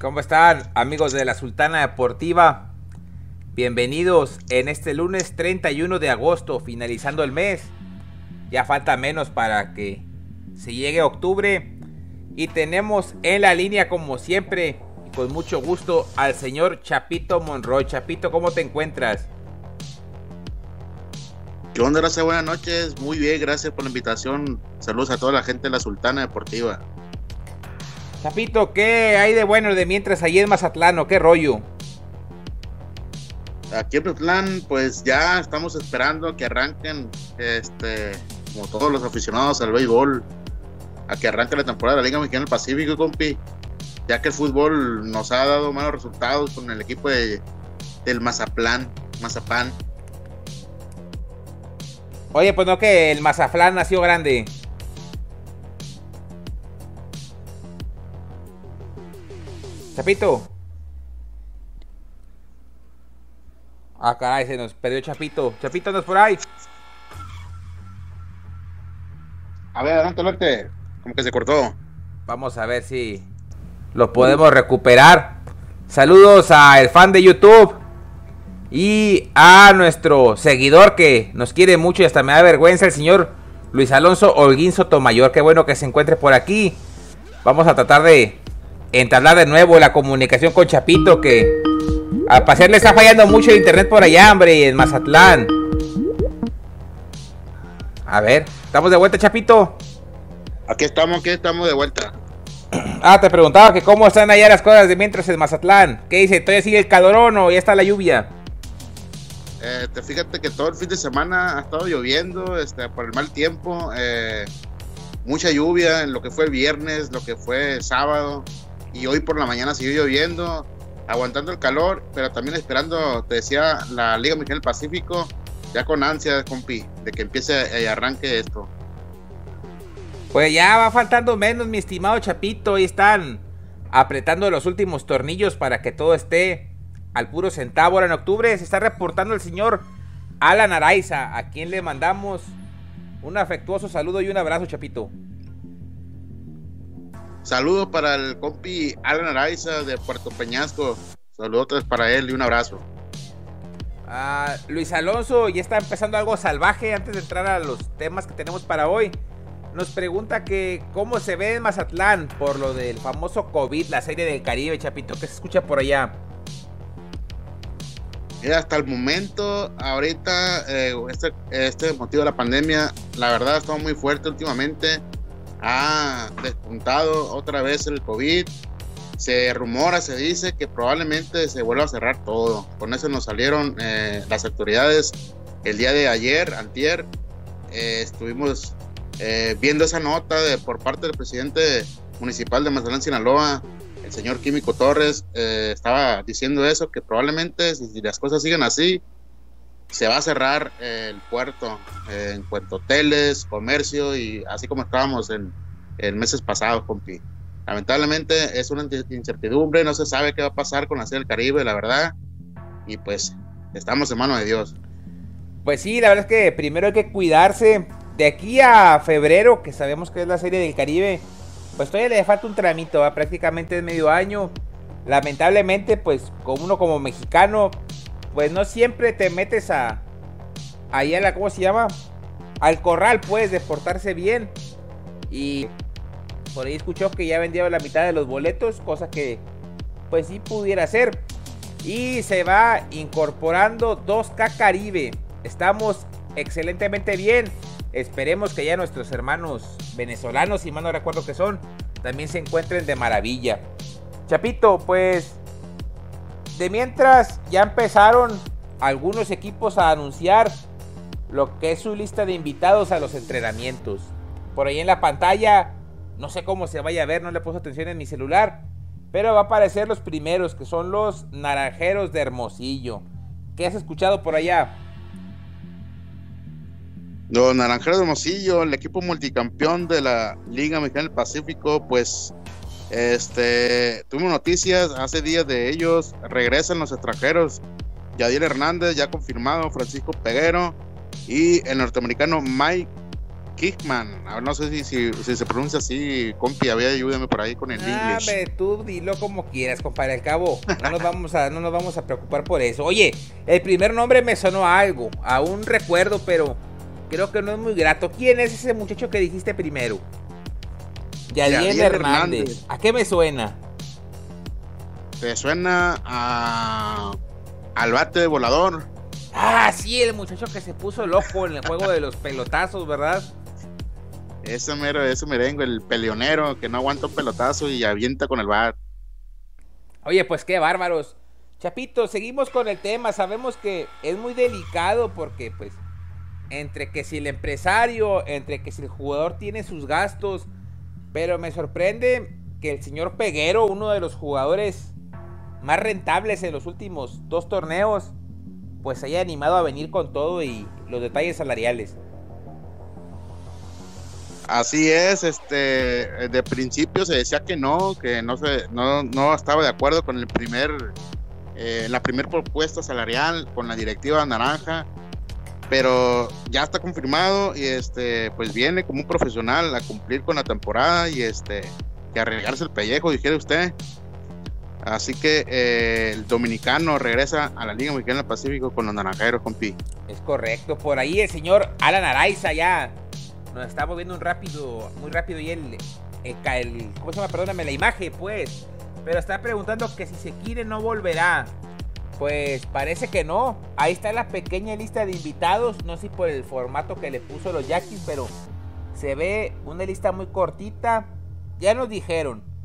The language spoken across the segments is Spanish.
¿Cómo están amigos de la Sultana Deportiva? Bienvenidos en este lunes 31 de agosto, finalizando el mes. Ya falta menos para que se llegue octubre. Y tenemos en la línea, como siempre, y con mucho gusto, al señor Chapito Monroy. Chapito, ¿cómo te encuentras? ¿Qué onda, gracias? Buenas noches. Muy bien, gracias por la invitación. Saludos a toda la gente de la Sultana Deportiva. Chapito, ¿qué hay de bueno de mientras allí en Mazatlán qué rollo? Aquí en Mazatlán, pues ya estamos esperando que arranquen, este, como todos los aficionados al béisbol, a que arranque la temporada de la Liga Mexicana del Pacífico, compi, ya que el fútbol nos ha dado malos resultados con el equipo de, del Mazatlán, Mazapán. Oye, pues no que el Mazatlán nació grande. Chapito. Ah, caray, se nos perdió Chapito. Chapito, ¿no es por ahí? A ver, adelante, adelante. Como que se cortó. Vamos a ver si lo podemos recuperar. Saludos al fan de YouTube y a nuestro seguidor que nos quiere mucho y hasta me da vergüenza, el señor Luis Alonso Holguín Sotomayor. Qué bueno que se encuentre por aquí. Vamos a tratar de entablar de nuevo la comunicación con Chapito, que al parecer le está fallando mucho el internet por allá, hombre, en Mazatlán. A ver, ¿estamos de vuelta, Chapito? Aquí estamos, aquí estamos de vuelta. Ah, te preguntaba que cómo están allá las cosas de mientras en Mazatlán. ¿Qué dice? ¿Todavía sigue el calorón o ya está la lluvia? Eh, te fíjate que todo el fin de semana ha estado lloviendo este, por el mal tiempo. Eh, mucha lluvia en lo que fue el viernes, lo que fue sábado y hoy por la mañana siguió lloviendo, aguantando el calor, pero también esperando, te decía, la Liga Mexicana del Pacífico, ya con ansia, compi, de que empiece y arranque esto. Pues ya va faltando menos, mi estimado Chapito, ahí están apretando los últimos tornillos para que todo esté al puro centavo. Ahora en octubre se está reportando el señor Alan Araiza, a quien le mandamos un afectuoso saludo y un abrazo, Chapito. Saludos para el compi Alan Araiza de Puerto Peñasco. Saludos para él y un abrazo. Ah, Luis Alonso ya está empezando algo salvaje antes de entrar a los temas que tenemos para hoy. Nos pregunta que cómo se ve en Mazatlán por lo del famoso COVID, la serie del Caribe, Chapito, ¿qué se escucha por allá? Hasta el momento, ahorita, eh, este, este motivo de la pandemia, la verdad ha estado muy fuerte últimamente ha despuntado otra vez el COVID. Se rumora, se dice que probablemente se vuelva a cerrar todo. Con eso nos salieron eh, las autoridades el día de ayer, antier. Eh, estuvimos eh, viendo esa nota de, por parte del presidente municipal de Mazatlán, Sinaloa, el señor Químico Torres, estaba diciendo eso, que probablemente si las cosas siguen así, se va a cerrar el puerto en cuanto a hoteles, comercio y así como estábamos en, meses pasados, compi. Lamentablemente es una incertidumbre, no se sabe qué va a pasar con la Serie del Caribe, la verdad. Y pues estamos en manos de Dios. Pues sí, la verdad es que primero hay que cuidarse. De aquí a febrero, que sabemos que es la Serie del Caribe, pues todavía le falta un tramito, prácticamente es medio año. Lamentablemente, pues como uno como mexicano, pues no siempre te metes a ahí a la cómo se llama al corral pues de portarse bien. Y por ahí escuchó que ya vendió la mitad de los boletos cosa que pues sí pudiera ser. Y se va incorporando 2K Caribe. Estamos excelentemente bien esperemos que ya nuestros hermanos venezolanos si mal no recuerdo que son también se encuentren de maravilla Chapito pues de mientras ya empezaron algunos equipos a anunciar lo que es su lista de invitados a los entrenamientos. Por ahí en la pantalla, no sé cómo se vaya a ver, no le puse atención en mi celular, pero va a aparecer los primeros, que son los Naranjeros de Hermosillo. ¿Qué has escuchado por allá? Los Naranjeros de Hermosillo, el equipo multicampeón de la Liga Mexicana del Pacífico, pues Este, tuvimos noticias hace días de ellos, regresan los extranjeros, Yadier Hernández ya confirmado, Francisco Peguero y el norteamericano Mike Kickman. No sé si, si, se pronuncia así, compi, a ayúdame por ahí con el ah, inglés. tú dilo como quieras, compadre. Al cabo, no nos, vamos a, no nos vamos a preocupar por eso. Oye, el primer nombre me sonó algo, aún recuerdo, pero creo que no es muy grato. ¿Quién es ese muchacho que dijiste primero? Yadiel Hernández. ¿A qué me suena? Te suena a al bate de volador. Ah, sí, el muchacho que se puso loco en el juego de los pelotazos, ¿verdad? Ese mero, ese merengue, el peleonero que no aguanta un pelotazo y avienta con el bat. Oye, pues qué bárbaros. Chapito, seguimos con el tema. Sabemos que es muy delicado porque, pues, entre que si el empresario, entre que si el jugador tiene sus gastos, pero me sorprende que el señor Peguero, uno de los jugadores más rentables en los últimos dos torneos, pues haya animado a venir con todo y los detalles salariales. Así es, este, de principio se decía que no, que no se, no, no estaba de acuerdo con el primer, eh, la primera propuesta salarial con la directiva naranja, pero ya está confirmado y este, pues viene como un profesional a cumplir con la temporada y este, que arriesgarse el pellejo, dijera usted. Así que eh, el dominicano regresa a la Liga Mexicana del Pacífico con los naranjeros, compi. Es correcto. Por ahí el señor Alan Araiza ya nos está moviendo un rápido, muy rápido y el, el, ¿cómo se llama? Perdóname, la imagen, pues. Pero está preguntando que si se quiere no volverá. Pues parece que no. Ahí está la pequeña lista de invitados. No sé por el formato que le puso los Yaquis, pero se ve una lista muy cortita. Ya nos dijeron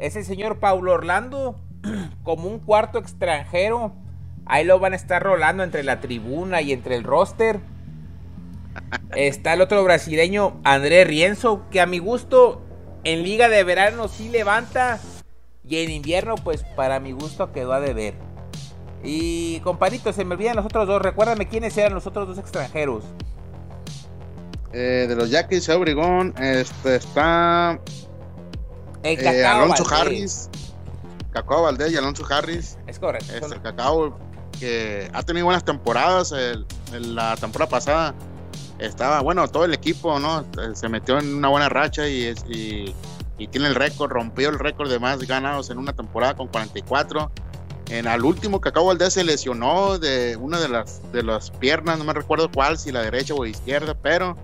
es el señor Paulo Orlando como un cuarto extranjero. Ahí lo van a estar rolando entre la tribuna y entre el roster. Está el otro brasileño, André Rienzo, que a mi gusto en liga de verano sí levanta. Y en invierno, pues para mi gusto quedó a deber. Y compadito, se me olvidan los otros dos. Recuérdame quiénes eran los otros dos extranjeros. Eh, de los Yaquis, Obregón, este está eh, Alonso Harris, Cacao Valdés y Alonso Harris. Es correcto. Este, el Cacao que ha tenido buenas temporadas. la temporada pasada estaba, bueno, todo el equipo, ¿no? Se metió en una buena racha y, y, tiene el récord, rompió el récord de más ganados en una temporada con 44. En al último Cacao Valdés se lesionó de una de las, de las piernas, no me recuerdo cuál, si la derecha o izquierda, pero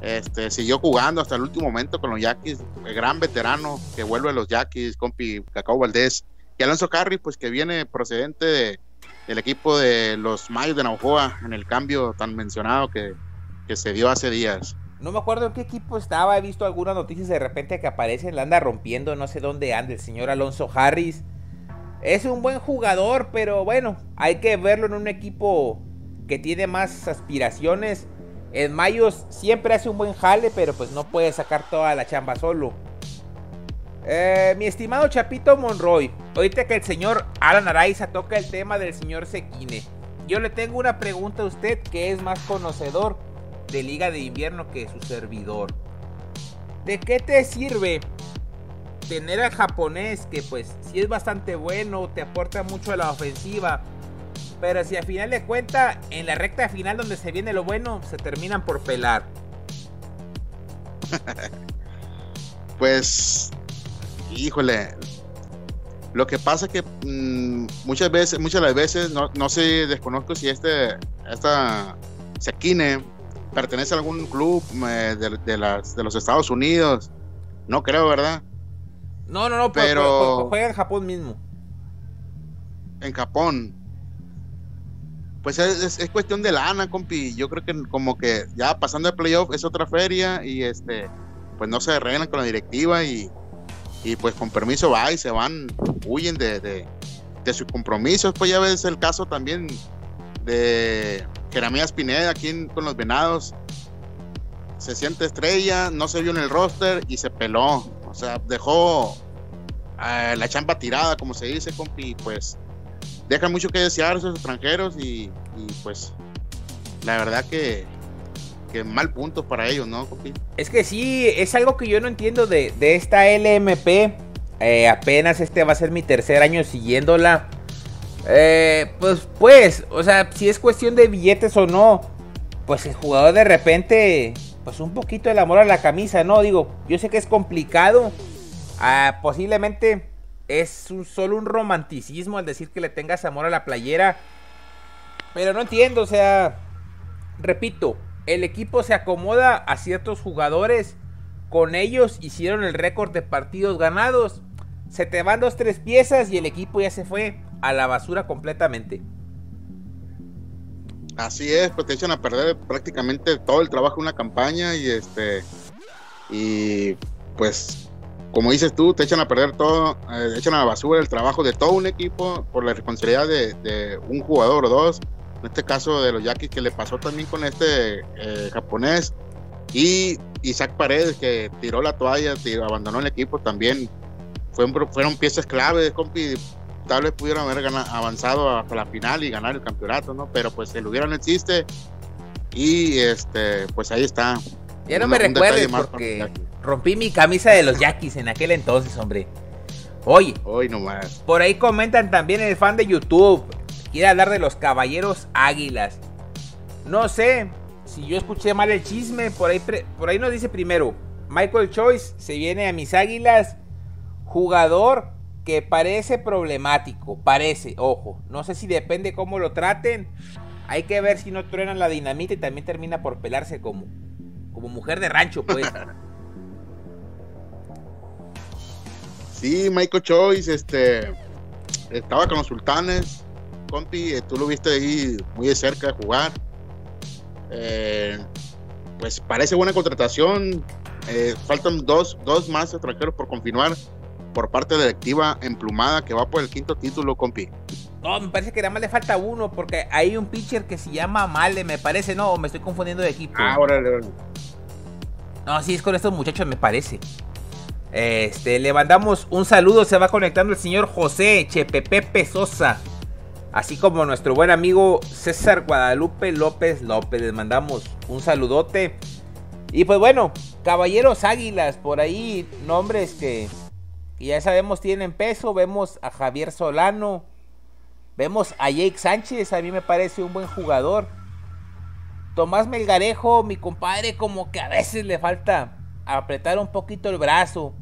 este, siguió jugando hasta el último momento con los Yaquis, el gran veterano que vuelve a los Yaquis, compi Cacao Valdés. Y Alonso Carri, pues que viene procedente del equipo de los Mayos de Naujoa en el cambio tan mencionado que, se dio hace días. No me acuerdo en qué equipo estaba, he visto algunas noticias de repente que aparecen, la anda rompiendo, no sé dónde anda el señor Alonso Harris. Es un buen jugador, pero bueno, hay que verlo en un equipo que tiene más aspiraciones en Mayos siempre hace un buen jale, pero pues no puede sacar toda la chamba solo. Eh, mi estimado Chapito Monroy, ahorita que el señor Alan Araiza toca el tema del señor Sequine, yo le tengo una pregunta a usted que es más conocedor de Liga de Invierno que su servidor. ¿De qué te sirve tener al japonés que pues si es bastante bueno, te aporta mucho a la ofensiva? Pero si al final de cuenta, en la recta final donde se viene lo bueno, se terminan por pelar. pues, híjole. Lo que pasa que mm, muchas veces, muchas de las veces, no, no sé, desconozco si este, esta Sekine pertenece a algún club eh, de, las, de los Estados Unidos. No creo, ¿verdad? No, no, no, pero juega en Japón mismo. En Japón pues es, cuestión de lana, compi. Yo creo que como que ya pasando el playoff es otra feria y este, pues no se arreglan con la directiva y, pues con permiso va y se van, huyen de, de, sus compromisos. Pues ya ves el caso también de Jeremías Pineda aquí con los Venados. Se siente estrella, no se vio en el roster y se peló. Sea, dejó eh, la chamba tirada, como se dice, compi, pues dejan mucho que desear esos extranjeros y, pues la verdad que, que, mal punto para ellos, ¿no? Es que sí, es algo que yo no entiendo de, esta LMP. Eh, apenas este va a ser mi tercer año siguiéndola. Eh, pues, pues, o sea, si es cuestión de billetes o no, pues el jugador de repente, pues un poquito el amor a la camisa, ¿no? Digo, yo sé que es complicado. Ah, posiblemente es solo un romanticismo al decir que le tengas amor a la playera. Pero no entiendo, o sea, repito, el equipo se acomoda a ciertos jugadores. Con ellos hicieron el récord de partidos ganados. Se te van dos, tres piezas y el equipo ya se fue a la basura completamente. Así es, pues te echan a perder prácticamente todo el trabajo de una campaña y este y pues como dices tú, te echan a perder todo, eh, echan a la basura el trabajo de todo un equipo por la responsabilidad de, un jugador o dos. En este caso de los Yaquis que le pasó también con este eh, japonés y Isaac Paredes que tiró la toalla, tiró, abandonó el equipo también. Fueron, fueron piezas claves, compi. Tal vez pudieron haber avanzado hasta la final y ganar el campeonato, ¿no? Pero pues el hubiera no existe. Y este, pues ahí está. Ya no me recuerdes porque rompí mi camisa de los Yaquis en aquel entonces, hombre. Oye, hoy nomás. Por ahí comentan también el fan de YouTube. Quiere hablar de los caballeros águilas. No sé si yo escuché mal el chisme. Por ahí, por ahí nos dice primero: Michael Choice se viene a mis águilas. Jugador que parece problemático. Parece, ojo. No sé si depende cómo lo traten. Hay que ver si no truenan la dinamita y también termina por pelarse como, como mujer de rancho, pues. Sí, Michael Choice, este, estaba con los sultanes, compi, eh, tú lo viste ahí muy de cerca jugar. Eh, pues parece buena contratación. Eh, faltan dos, dos más extranjeros por confirmar por parte de la directiva emplumada que va por el quinto título, compi. No, me parece que nada más le falta uno porque hay un pitcher que se llama Male, me parece, no, me estoy confundiendo de equipo. Ah, órale, No, sí, es con estos muchachos, me parece. Este, le mandamos un saludo, se va conectando el señor José Chepepe Sosa. Así como nuestro buen amigo César Guadalupe López López. Les mandamos un saludote. Y pues bueno, Caballeros Águilas, por ahí nombres que, ya sabemos tienen peso. Vemos a Javier Solano. Vemos a Jake Sánchez, a mí me parece un buen jugador. Tomás Melgarejo, mi compadre, como que a veces le falta apretar un poquito el brazo.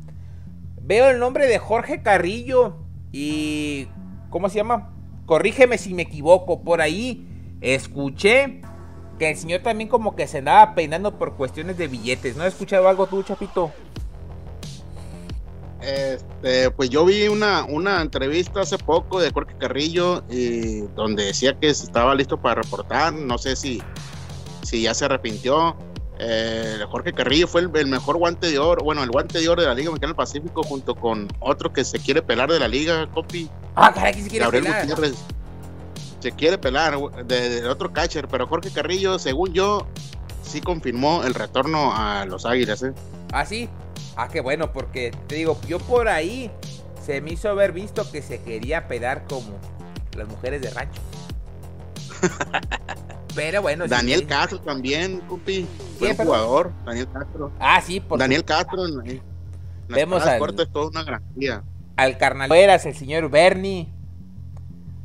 Veo el nombre de Jorge Carrillo y... ¿Cómo se llama? Corrígeme si me equivoco. Por ahí escuché que el señor también como que se andaba peinando por cuestiones de billetes. ¿No has escuchado algo tú, Chapito? Este, pues yo vi una, una entrevista hace poco de Jorge Carrillo y donde decía que estaba listo para reportar. No sé si, si ya se arrepintió. Eh, Jorge Carrillo fue el, mejor guante de oro, bueno, el guante de oro de la Liga Mexicana del Pacífico junto con otro que se quiere pelar de la liga, Copi. Ah, caray, que se quiere pelar. se quiere pelar de, otro catcher, pero Jorge Carrillo, según yo, sí confirmó el retorno a los Águilas, ¿eh? Ah, sí. Ah, qué bueno, porque te digo, yo por ahí se me hizo haber visto que se quería pelar como las mujeres de rancho. Pero bueno. Daniel Castro también, Cupi. Buen jugador, Daniel Castro. Ah, sí, por Daniel Castro. En, Vemos al, es toda una garantía. Al Carnaleras, el señor Bernie.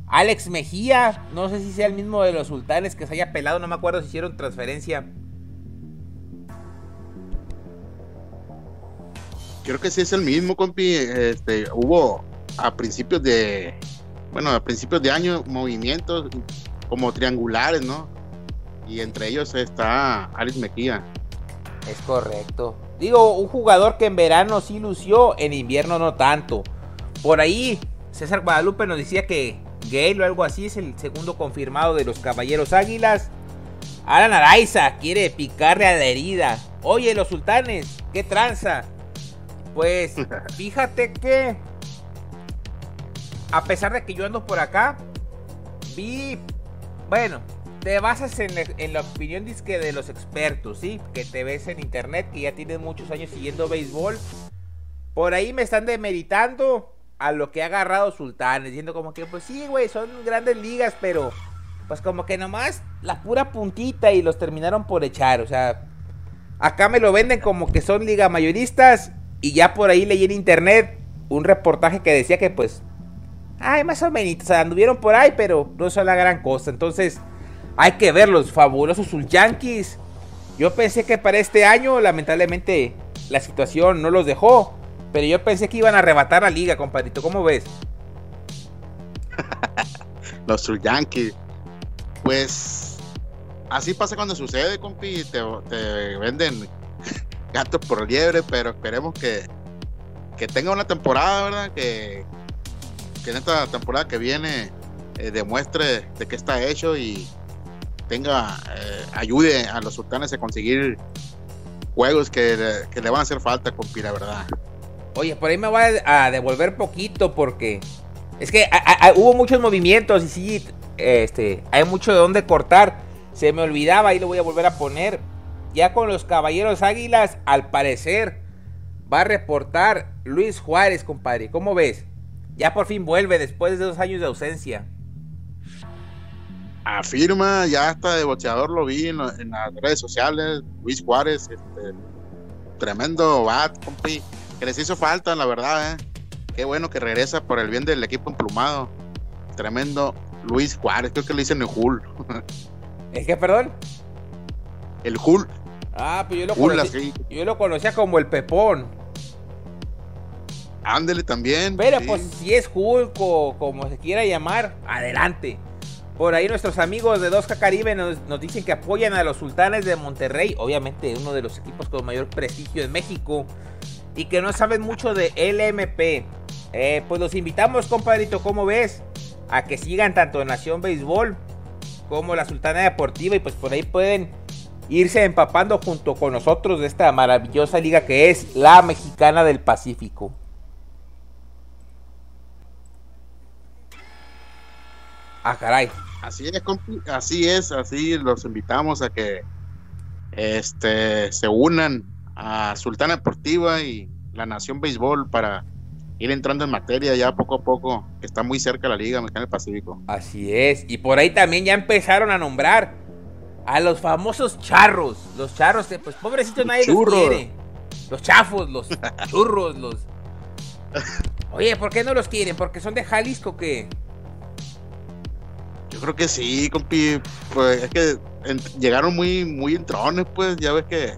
Alex Mejía, no sé si sea el mismo de los sultanes que se haya pelado, no me acuerdo si hicieron transferencia. Creo que sí es el mismo, compi. Este, hubo a principios de, bueno, a principios de año movimientos como triangulares, ¿no? y entre ellos está Alex Mejía. Es correcto. Digo, un jugador que en verano sí lució, en invierno no tanto. Por ahí, César Guadalupe nos decía que Gale o algo así es el segundo confirmado de los Caballeros Águilas. Alan Araiza quiere picarle a la herida. Oye, los sultanes, ¿qué tranza? Pues fíjate que, a pesar de que yo ando por acá, vi, bueno, te basas en, la opinión de los expertos, ¿sí? Que te ves en internet, que ya tienes muchos años siguiendo béisbol. Por ahí me están demeritando a lo que ha agarrado Sultán, diciendo como que, pues sí, güey, son grandes ligas, pero pues como que nomás la pura puntita y los terminaron por echar. O sea, acá me lo venden como que son liga mayoristas y ya por ahí leí en internet un reportaje que decía que pues, ay, más o menos, o sea, anduvieron por ahí, pero no son la gran cosa. Entonces, hay que ver los fabulosos Yankees. Yo pensé que para este año, lamentablemente, la situación no los dejó. Pero yo pensé que iban a arrebatar la liga, compadrito. ¿Cómo ves? los Yankees. Pues así pasa cuando sucede, compi. Te venden gatos por liebre, pero esperemos que, que tenga una temporada, ¿verdad? Que, que en esta temporada que viene eh, demuestre de qué está hecho y tenga, eh, ayude a los sultanes a conseguir juegos que, que, le van a hacer falta, compi, la verdad. Oye, por ahí me voy a devolver poquito porque es que hubo muchos movimientos y sí, este, hay mucho de dónde cortar. Se me olvidaba y lo voy a volver a poner. Ya con los Caballeros Águilas, al parecer, va a reportar Luis Juárez, compadre. ¿Cómo ves? Ya por fin vuelve después de dos años de ausencia. Afirma, ya hasta de boxeador lo vi en, las redes sociales. Luis Juárez, este, tremendo bat, compi. Que les hizo falta, la verdad, ¿eh? Qué bueno que regresa por el bien del equipo emplumado. Tremendo Luis Juárez, creo que le dicen el Hull. ¿Es que, perdón? El Hull. Ah, pues yo lo, conocía, yo lo conocía como el Pepón. Ándele también. Pero pues si es Hulk o como se quiera llamar, adelante. Por ahí nuestros amigos de 2K Caribe nos, nos, dicen que apoyan a los sultanes de Monterrey, obviamente uno de los equipos con mayor prestigio en México, y que no saben mucho de LMP. Eh, pues los invitamos, compadrito, ¿cómo ves? A que sigan tanto Nación Béisbol como la Sultana Deportiva y pues por ahí pueden irse empapando junto con nosotros de esta maravillosa liga que es la Mexicana del Pacífico. Ah, caray. Así es, así es, así los invitamos a que este se unan a Sultana Deportiva y la Nación Béisbol para ir entrando en materia ya poco a poco, que está muy cerca la Liga Mexicana del Pacífico. Así es, y por ahí también ya empezaron a nombrar a los famosos charros, los charros pues pobrecitos nadie los quiere. Los chafos, los churros, los Oye, ¿por qué no los quieren? ¿Porque son de Jalisco que Yo creo que sí, compi, pues es que llegaron muy muy entrones, pues. Ya ves que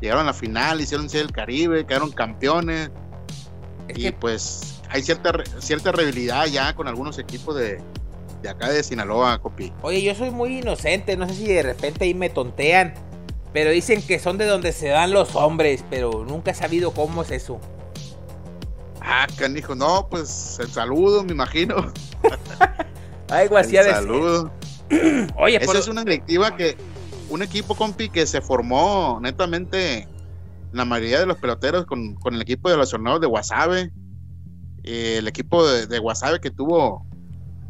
llegaron a la final, hicieron el Caribe, quedaron campeones. Y pues hay cierta, cierta rivalidad ya con algunos equipos de, de acá de Sinaloa, Copi. Oye, yo soy muy inocente, no sé si de repente ahí me tontean, pero dicen que son de donde se dan los hombres, pero nunca he sabido cómo es eso. Ah, canijo, no, pues el saludo, me imagino. Algo así El saludo. Oye, Esa es una directiva que, un equipo, compi, que se formó netamente la mayoría de los peloteros con, el equipo de los torneos de Guasave. Eh, el equipo de, de, que tuvo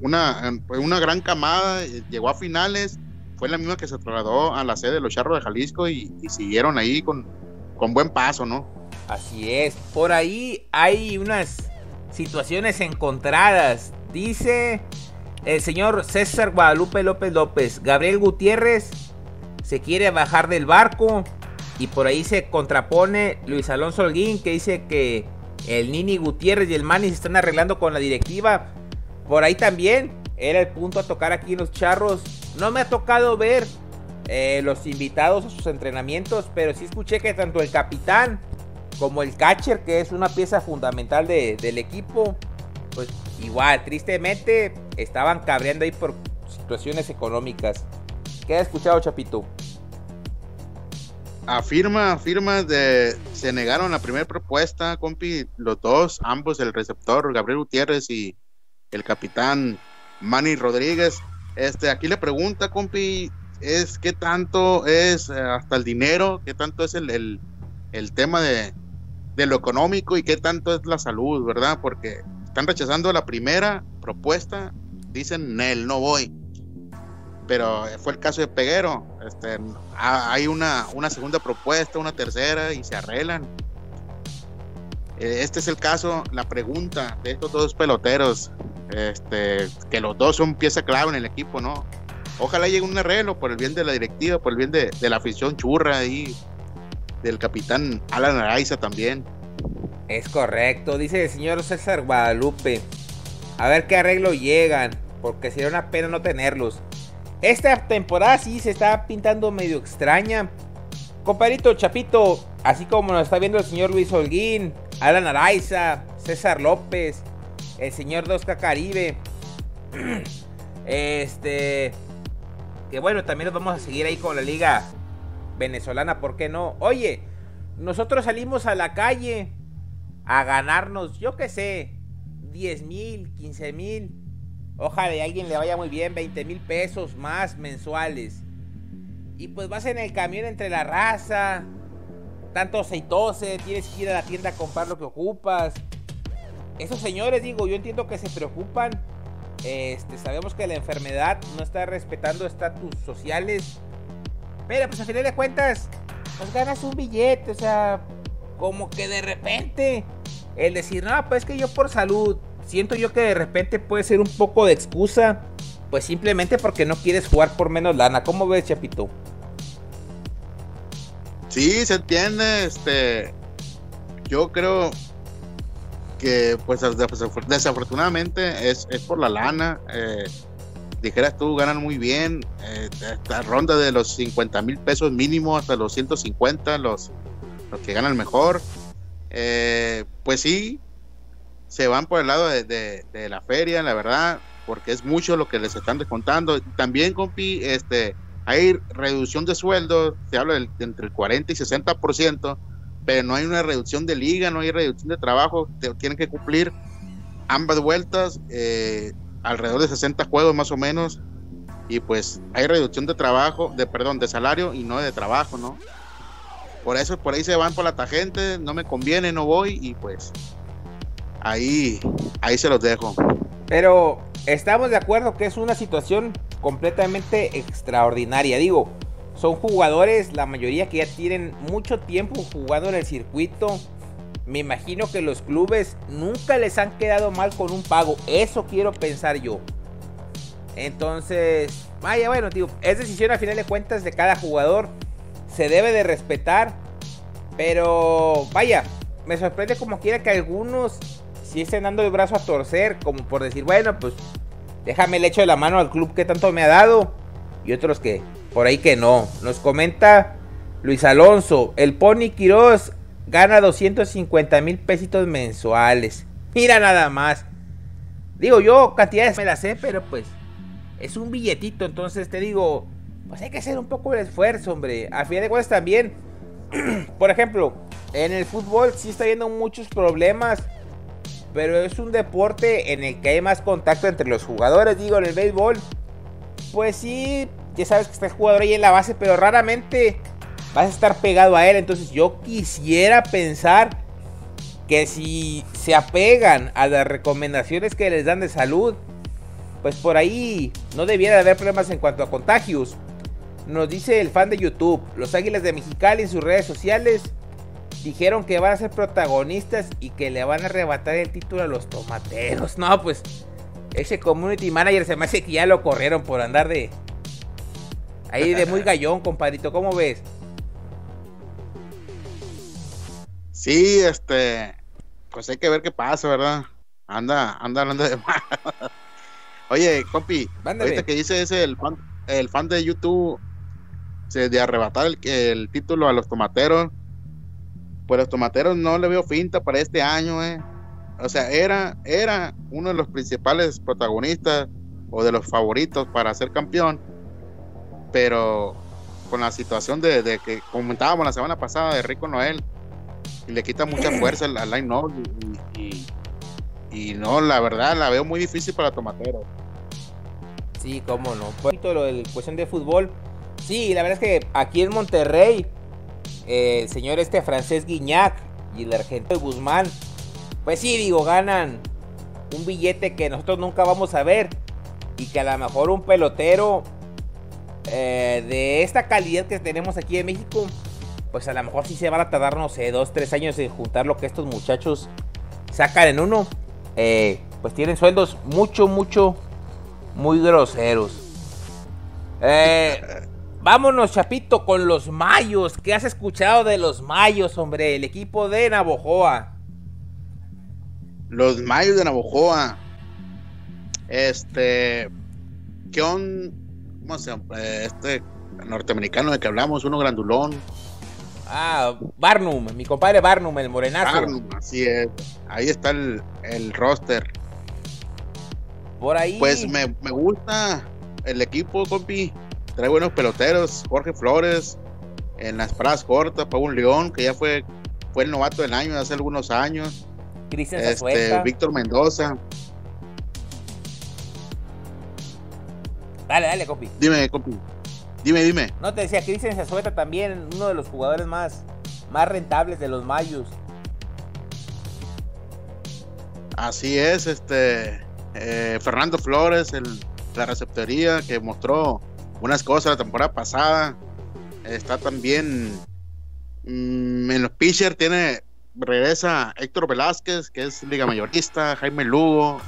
una, una gran camada, eh, llegó a finales, fue la misma que se trasladó a la sede de los Charros de Jalisco y, siguieron ahí con, con buen paso, ¿no? Así es, por ahí hay unas situaciones encontradas. Dice el señor César Guadalupe López López, Gabriel Gutiérrez se quiere bajar del barco, y por ahí se contrapone Luis Alonso Holguín que dice que el Nini Gutiérrez y el Manny se están arreglando con la directiva. Por ahí también era el punto a tocar aquí los charros. No me ha tocado ver eh, los invitados a sus entrenamientos, pero sí escuché que tanto el capitán como el catcher, que es una pieza fundamental del equipo, pues igual, tristemente, estaban cabreando ahí por situaciones económicas. ¿Qué ha escuchado, Chapito? afirma, afirma de se negaron la primera propuesta, compi, los dos, ambos, el receptor Gabriel Gutiérrez y el capitán Manny Rodríguez. Este, aquí le pregunta, compi, es qué tanto es eh, hasta el dinero, qué tanto es el, el, tema de, de, lo económico y qué tanto es la salud, ¿verdad? Porque están rechazando la primera propuesta, dicen, Nel, no voy pero fue el caso de Peguero. Este, hay una, una segunda propuesta, una tercera y se arreglan. Eh, este es el caso, la pregunta de estos dos peloteros, este, que los dos son pieza clave en el equipo, ¿no? Ojalá llegue un arreglo por el bien de la directiva, por el bien de, la afición churra y del capitán Alan Araiza también. Es correcto, dice el señor César Guadalupe. A ver qué arreglo llegan, porque sería una pena no tenerlos. Esta temporada sí se está pintando medio extraña. Compadrito Chapito, así como nos está viendo el señor Luis Holguín, Alan Araiza, César López, el señor Dosca Caribe. Este. Que bueno, también nos vamos a seguir ahí con la liga venezolana, ¿por qué no? Oye, nosotros salimos a la calle a ganarnos, yo qué sé, 10 mil, 15 mil. Ojalá a alguien le vaya muy bien, 20 mil pesos más mensuales. Y pues vas en el camión entre la raza, tanto aceitose, tienes que ir a la tienda a comprar lo que ocupas. Esos señores, digo, yo entiendo que se preocupan. Este, sabemos que la enfermedad no está respetando estatus sociales. Pero pues a final de cuentas, pues ganas un billete, o sea, como que de repente el decir, no, pues que yo por salud, siento yo que de repente puede ser un poco de excusa, pues simplemente porque no quieres jugar por menos lana. ¿Cómo ves, Chapito? Sí, se entiende, este, yo creo que pues desafortunadamente es, por la lana. Eh, dijeras tú, ganan muy bien, eh, esta ronda de los 50 mil pesos mínimo hasta los 150, los, los que ganan mejor. Eh, pues sí, se van por el lado de, la feria, la verdad, porque es mucho lo que les están descontando. También, compi, este, hay reducción de sueldos, se habla de, entre el 40 y 60%, pero no hay una reducción de liga, no hay reducción de trabajo, tienen que cumplir ambas vueltas, eh, alrededor de 60 juegos más o menos, y pues hay reducción de trabajo, de perdón, de salario y no de trabajo, ¿no? Por eso, por ahí se van por la tangente, no me conviene, no voy y pues ahí, ahí se los dejo. Pero estamos de acuerdo que es una situación completamente extraordinaria. Digo, son jugadores, la mayoría que ya tienen mucho tiempo jugando en el circuito. Me imagino que los clubes nunca les han quedado mal con un pago. Eso quiero pensar yo. Entonces, vaya, bueno, digo, es decisión a final de cuentas de cada jugador se debe de respetar. Pero vaya, me sorprende como quiera que algunos si estén dando el brazo a torcer, como por decir, bueno, pues déjame el hecho de la mano al club que tanto me ha dado. Y otros que por ahí que no. Nos comenta Luis Alonso, el Pony Quiroz gana 250 mil pesitos mensuales. Mira nada más. Digo yo, cantidades me las sé, pero pues es un billetito. Entonces te digo, pues hay que hacer un poco el esfuerzo, hombre. A fin de cuentas también, por ejemplo, en el fútbol sí está habiendo muchos problemas, pero es un deporte en el que hay más contacto entre los jugadores. Digo, en el béisbol, pues sí, ya sabes que está el jugador ahí en la base, pero raramente vas a estar pegado a él. Entonces yo quisiera pensar que si se apegan a las recomendaciones que les dan de salud, pues por ahí no debiera de haber problemas en cuanto a contagios. Nos dice el fan de YouTube, los Águilas de Mexicali en sus redes sociales dijeron que van a ser protagonistas y que le van a arrebatar el título a los tomateros. No, pues ese community manager se me hace que ya lo corrieron por andar de ahí de muy gallón, compadrito. ¿Cómo ves? Sí, este, pues hay que ver qué pasa, ¿verdad? Anda, anda hablando de más. Oye, compi, ahorita que dice ese el fan, el fan de YouTube de arrebatar el, título a los tomateros. Pues los tomateros no le veo finta para este año, eh. O sea, era, era uno de los principales protagonistas o de los favoritos para ser campeón. Pero con la situación de, que comentábamos la semana pasada de Rico Noel, y le quita mucha fuerza al, line no y, y, no, la verdad la veo muy difícil para tomateros. Sí, cómo no. Por lo del cuestión de fútbol, Sí, la verdad es que aquí en Monterrey, eh, el señor este francés Guiñac y el argentino Guzmán, pues sí, digo, ganan un billete que nosotros nunca vamos a ver y que a lo mejor un pelotero eh, de esta calidad que tenemos aquí en México, pues a lo mejor sí se van a tardar, no sé, dos, tres años en juntar lo que estos muchachos sacan en uno. Eh, pues tienen sueldos mucho, mucho, muy groseros. Eh, Vámonos, Chapito, con los Mayos. ¿Qué has escuchado de los Mayos, hombre? El equipo de Navojoa. Los Mayos de Navojoa. Este. ¿Qué on, ¿Cómo se llama? Este norteamericano de que hablamos, uno grandulón. Ah, Barnum, mi compadre Barnum, el morenazo. Barnum, así es. Ahí está el, el roster. Por ahí. Pues me, me gusta el equipo, compi. Trae buenos peloteros. Jorge Flores en las paradas cortas. Paul León, que ya fue, fue el novato del año hace algunos años. Cristian este, Víctor Mendoza. Dale, dale, compi. Dime, compi. Dime, dime. No te decía, Cristian Zazueta también, uno de los jugadores más, más rentables de los Mayos. Así es, este eh, Fernando Flores, el, la receptoría que mostró unas cosas la temporada pasada. Está también mm, en los pitchers, tiene regresa Héctor Velázquez, que es liga mayorista, Jaime Lugo,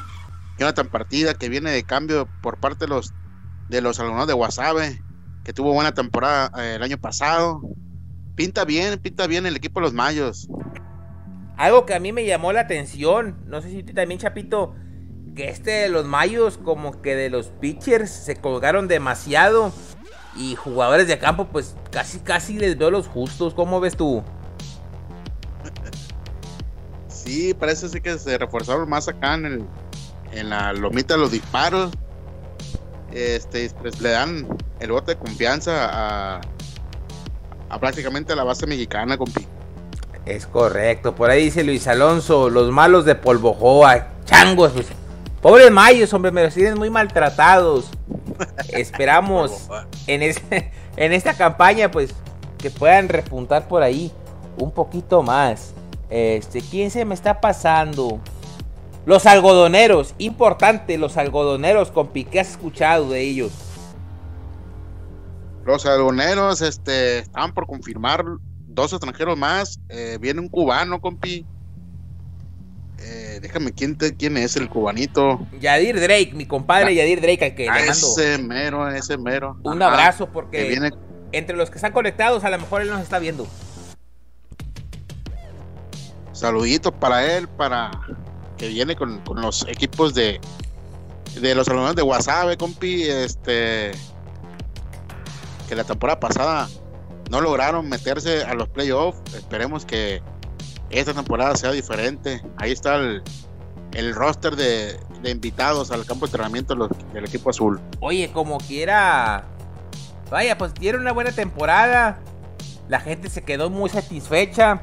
Jonathan Partida, que viene de cambio por parte de los de los alumnos de Guasave, que tuvo buena temporada eh, el año pasado. Pinta bien, pinta bien el equipo de los Mayos. Algo que a mí me llamó la atención, no sé si tú también, Chapito, que este de los Mayos, como que de los pitchers, se colgaron demasiado. Y jugadores de campo, pues casi, casi les veo los justos. ¿Cómo ves tú? Sí, parece que se reforzaron más acá en, el, en la lomita de los disparos. Este, pues le dan el voto de confianza a, a prácticamente a la base mexicana, compi. Es correcto, por ahí dice Luis Alonso, los malos de Polvojoa, changos, pues, pobres mayos, hombre, me los tienen muy maltratados. Esperamos en, en esta campaña, pues, que puedan repuntar por ahí un poquito más. Este, ¿quién se me está pasando? Los algodoneros, importante, los algodoneros, compi, ¿qué has escuchado de ellos? Los algodoneros, este, están por confirmar dos extranjeros más. Eh, viene un cubano, compi. Eh, déjame, ¿quién, ¿quién es el cubanito? Yadir Drake, mi compadre ah, Yadir Drake, al que le mando. Ese mero, ese mero. Un abrazo, porque entre los que están conectados, a lo mejor él nos está viendo. Saluditos para él, para que viene con, los equipos de, de los alumnos de Wasabe, compi, este que la temporada pasada no lograron meterse a los playoffs. Esperemos que esta temporada sea diferente. Ahí está el, el roster de, de, invitados al campo de entrenamiento del equipo azul. Oye, como quiera. Vaya, pues dieron una buena temporada. La gente se quedó muy satisfecha.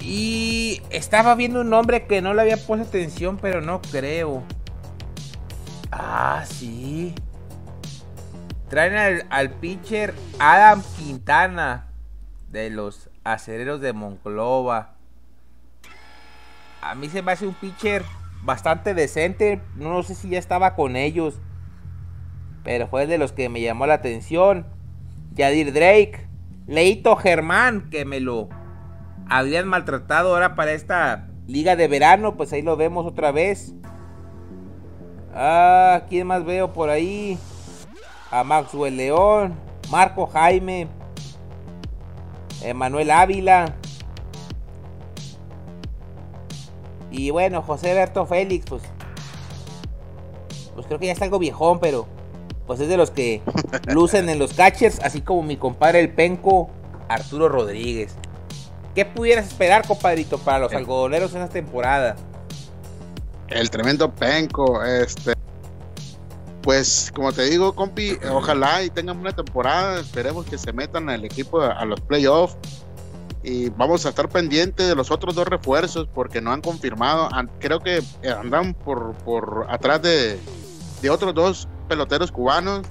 Y estaba viendo un nombre que no le había puesto atención, pero no creo. Ah, sí. Traen al, pitcher Adam Quintana de los acereros de Monclova. A mí se me hace un pitcher bastante decente. No sé si ya estaba con ellos. Pero fue de los que me llamó la atención. Yadir Drake. Leito Germán, que me lo habían maltratado ahora para esta liga de verano, pues ahí lo vemos otra vez. Ah, ¿quién más veo por ahí? A Maxwell León, Marco Jaime, Emanuel Ávila. Y bueno, José Berto Félix, pues. Pues creo que ya está algo viejón, pero. Pues es de los que lucen en los catchers, así como mi compadre el penco Arturo Rodríguez. ¿Qué pudieras esperar, compadrito, para los algodoneros en esta temporada? El tremendo penco, este. Pues, como te digo, compi, ojalá y tengan una temporada. Esperemos que se metan al equipo a los playoffs. Y vamos a estar pendientes de los otros dos refuerzos porque no han confirmado. Creo que andan por, por atrás de, de otros dos peloteros cubanos.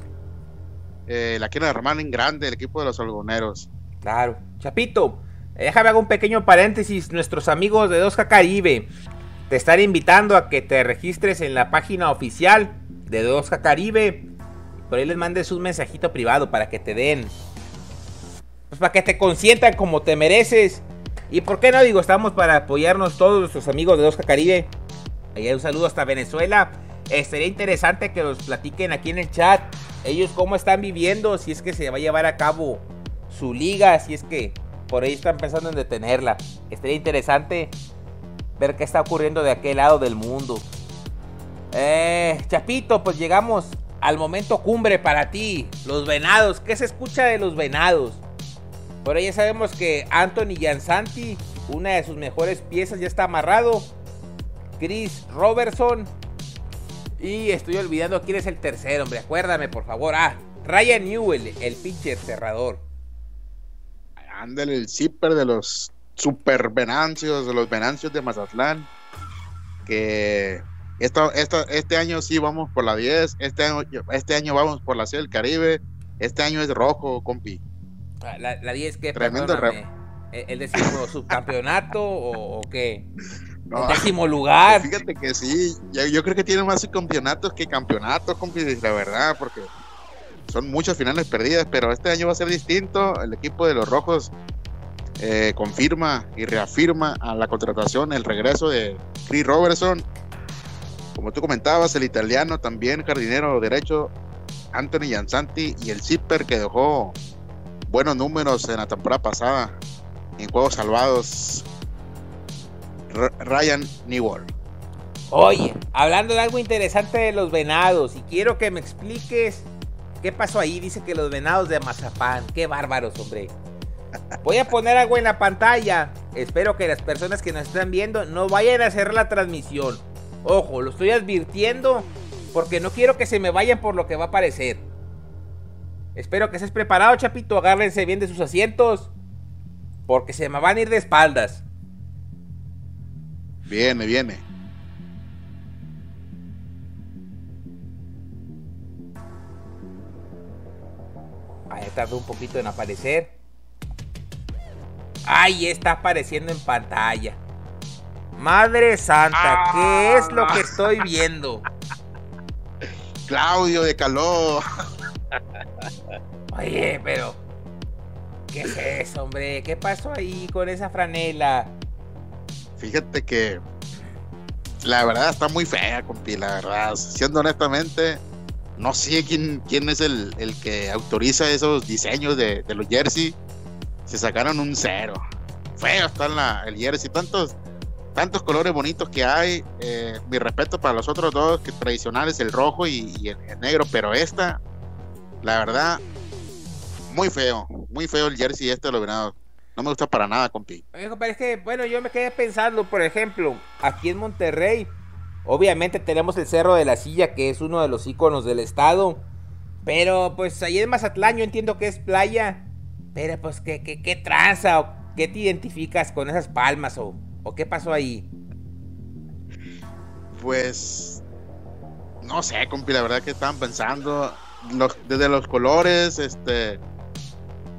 Eh, la quieren armar en grande el equipo de los algodoneros. Claro. Chapito, Déjame hacer un pequeño paréntesis. Nuestros amigos de 2K Caribe te están invitando a que te registres en la página oficial de 2K Caribe. Por ahí les mandes un mensajito privado para que te den. Pues para que te consientan como te mereces. Y por qué no digo, estamos para apoyarnos todos nuestros amigos de 2K Caribe. Ahí un saludo hasta Venezuela. Eh, sería interesante que los platiquen aquí en el chat. Ellos cómo están viviendo, si es que se va a llevar a cabo su liga, si es que por ahí están pensando en detenerla. Estaría interesante ver qué está ocurriendo de aquel lado del mundo. Eh, Chapito, pues llegamos al momento cumbre para ti. Los venados. ¿Qué se escucha de los venados? Por ahí ya sabemos que Anthony Jansanti, una de sus mejores piezas, ya está amarrado. Chris Robertson. Y estoy olvidando quién es el tercero, hombre. Acuérdame, por favor. Ah, Ryan Newell, el pitcher cerrador. Ándale, el zipper de los super venancios, de los venancios de Mazatlán. Que este año sí vamos por la 10, este año, este año vamos por la C del Caribe, este año es rojo, compi. Ah, la, 10 que Tremendo ¿El décimo subcampeonato o, qué? ¿El décimo lugar? Fíjate que sí, yo, creo que tiene más subcampeonatos que campeonatos, compi, la verdad, porque son muchas finales perdidas, pero este año va a ser distinto. El equipo de los Rojos eh, confirma y reafirma a la contratación, el regreso de Chris Robertson como tú comentabas, el italiano también, jardinero derecho, Anthony Jansanti y el Zipper que dejó buenos números en la temporada pasada en juegos salvados, Ryan Newell. Oye, hablando de algo interesante de los venados, y quiero que me expliques qué pasó ahí. Dice que los venados de Mazapán, qué bárbaros, hombre. Voy a poner algo en la pantalla. Espero que las personas que nos están viendo no vayan a hacer la transmisión. Ojo, lo estoy advirtiendo porque no quiero que se me vayan por lo que va a aparecer. Espero que estés preparado, Chapito. Agárrense bien de sus asientos. Porque se me van a ir de espaldas. Viene, viene. Tardó un poquito en aparecer. Ahí está apareciendo en pantalla. Madre Santa, ¿qué es lo que estoy viendo? Claudio de Caló. Oye, pero. ¿Qué es eso, hombre? ¿Qué pasó ahí con esa franela? Fíjate que. La verdad está muy fea, compi, la verdad. Siendo honestamente, no sé quién, quién es el, que autoriza esos diseños de, los jersey. Se sacaron un cero. Feo está la, el jersey. Tantos tantos colores bonitos que hay. Eh, mi respeto para los otros dos que tradicionales, el rojo y, el, negro, pero esta, la verdad, muy feo, muy feo el jersey este de los venados. No me gusta para nada, compi. es que, bueno, yo me quedé pensando, por ejemplo, aquí en Monterrey, obviamente tenemos el Cerro de la Silla, que es uno de los iconos del estado. Pero pues ahí en Mazatlán yo entiendo que es playa. Pero pues qué, qué, qué tranza o qué te identificas con esas palmas o ¿O qué pasó ahí? Pues no sé, compi, la verdad que estaban pensando desde los colores, este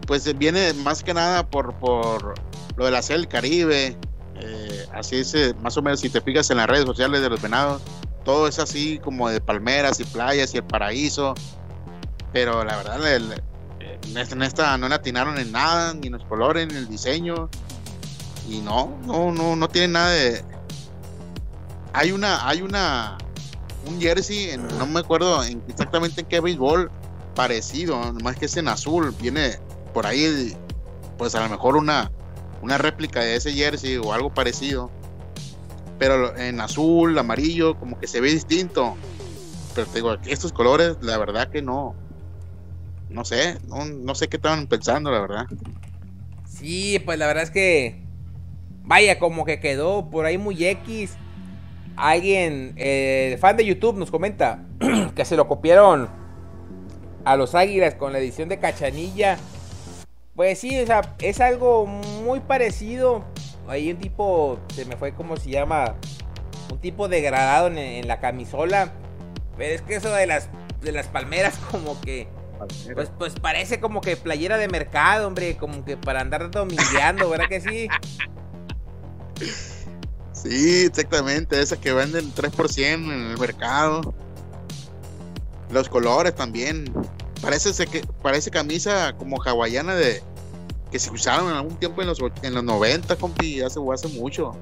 pues viene más que nada por, por lo de la del Caribe. Eh, así es, más o menos, si te fijas en las redes sociales de los venados, todo es así como de palmeras y playas y el paraíso. Pero la verdad, en, esta, no le atinaron en nada, ni en los colores, ni en el diseño. Y no, no, no, no tiene nada de. Hay una, hay una, un jersey, no me acuerdo exactamente en qué béisbol, parecido, nomás que es en azul, viene por ahí, pues a lo mejor una, una réplica de ese jersey o algo parecido, pero en azul, amarillo, como que se ve distinto. Pero te digo, estos colores, la verdad que no, no sé, no, sé qué estaban pensando, la verdad. Sí, pues la verdad es que vaya, como que quedó por ahí muy X. Alguien, eh, fan de YouTube, nos comenta que se lo copiaron a los Águilas con la edición de Cachanilla. Pues sí, o sea, es algo muy parecido. Hay un tipo, se me fue como se llama, un tipo degradado en, la camisola. Pero es que eso de las, de las palmeras como que... Pues, pues parece como que playera de mercado, hombre, como que para andar domingueando, ¿verdad que sí? Sí, exactamente, esas que venden 3% en el mercado. Los colores también. Parece, que, parece camisa como hawaiana de que se usaron en algún tiempo en los, en los 90, compi, hace, hace mucho.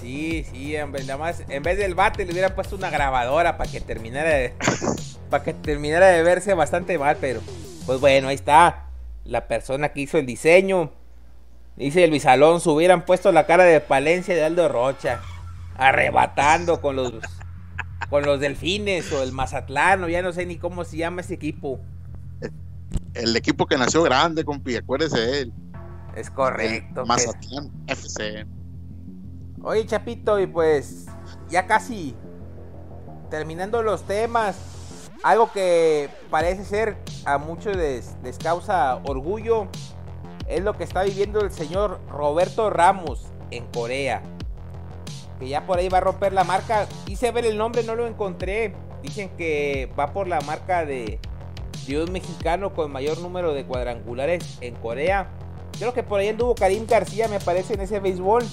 Sí, sí, hombre, nada más, en vez del bate le hubieran puesto una grabadora para que terminara de, para que terminara de verse bastante mal, pero pues bueno, ahí está la persona que hizo el diseño. Dice Luis Alonso, hubieran puesto la cara de Palencia de Aldo Rocha, arrebatando con los con los Delfines o el Mazatlán, o ya no sé ni cómo se llama ese equipo. El equipo que nació grande, compi, acuérdese de él. Es correcto. Mazatlán FC. Oye, Chapito, y pues ya casi terminando los temas, algo que parece ser a muchos les, les, causa orgullo es lo que está viviendo el señor Roberto Ramos en Corea. Que ya por ahí va a romper la marca. Hice ver el nombre, no lo encontré. Dicen que va por la marca de, mexicano con mayor número de cuadrangulares en Corea. Creo que por ahí anduvo Karim García, me parece, en ese béisbol.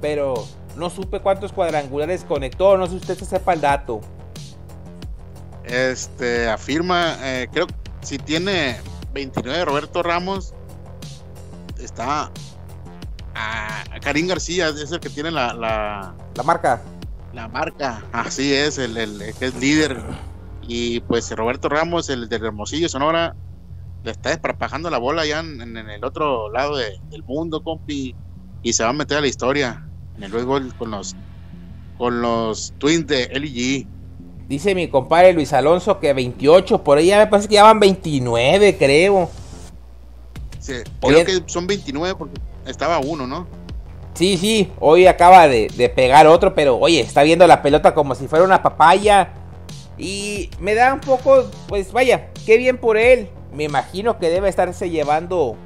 Pero no supe cuántos cuadrangulares conectó. No sé si usted se sepa el dato. Este, afirma, eh, creo que si tiene 29 Roberto Ramos, está a, Karim García, es el que tiene la, la, la marca. La marca, así es, el, el, que es líder. Y pues Roberto Ramos, el de Hermosillo, Sonora, le está desparpajando la bola ya en, el otro lado del mundo, compi. Y se va a meter a la historia en el béisbol con los, con los Twins de LG. Dice mi compadre Luis Alonso que 28, por ahí ya me parece que ya van 29, creo. Sí, creo que son 29 porque estaba uno, ¿no? Sí, sí, hoy acaba de, de, pegar otro, pero oye, está viendo la pelota como si fuera una papaya. Y me da un poco, pues vaya, qué bien por él. Me imagino que debe estarse llevando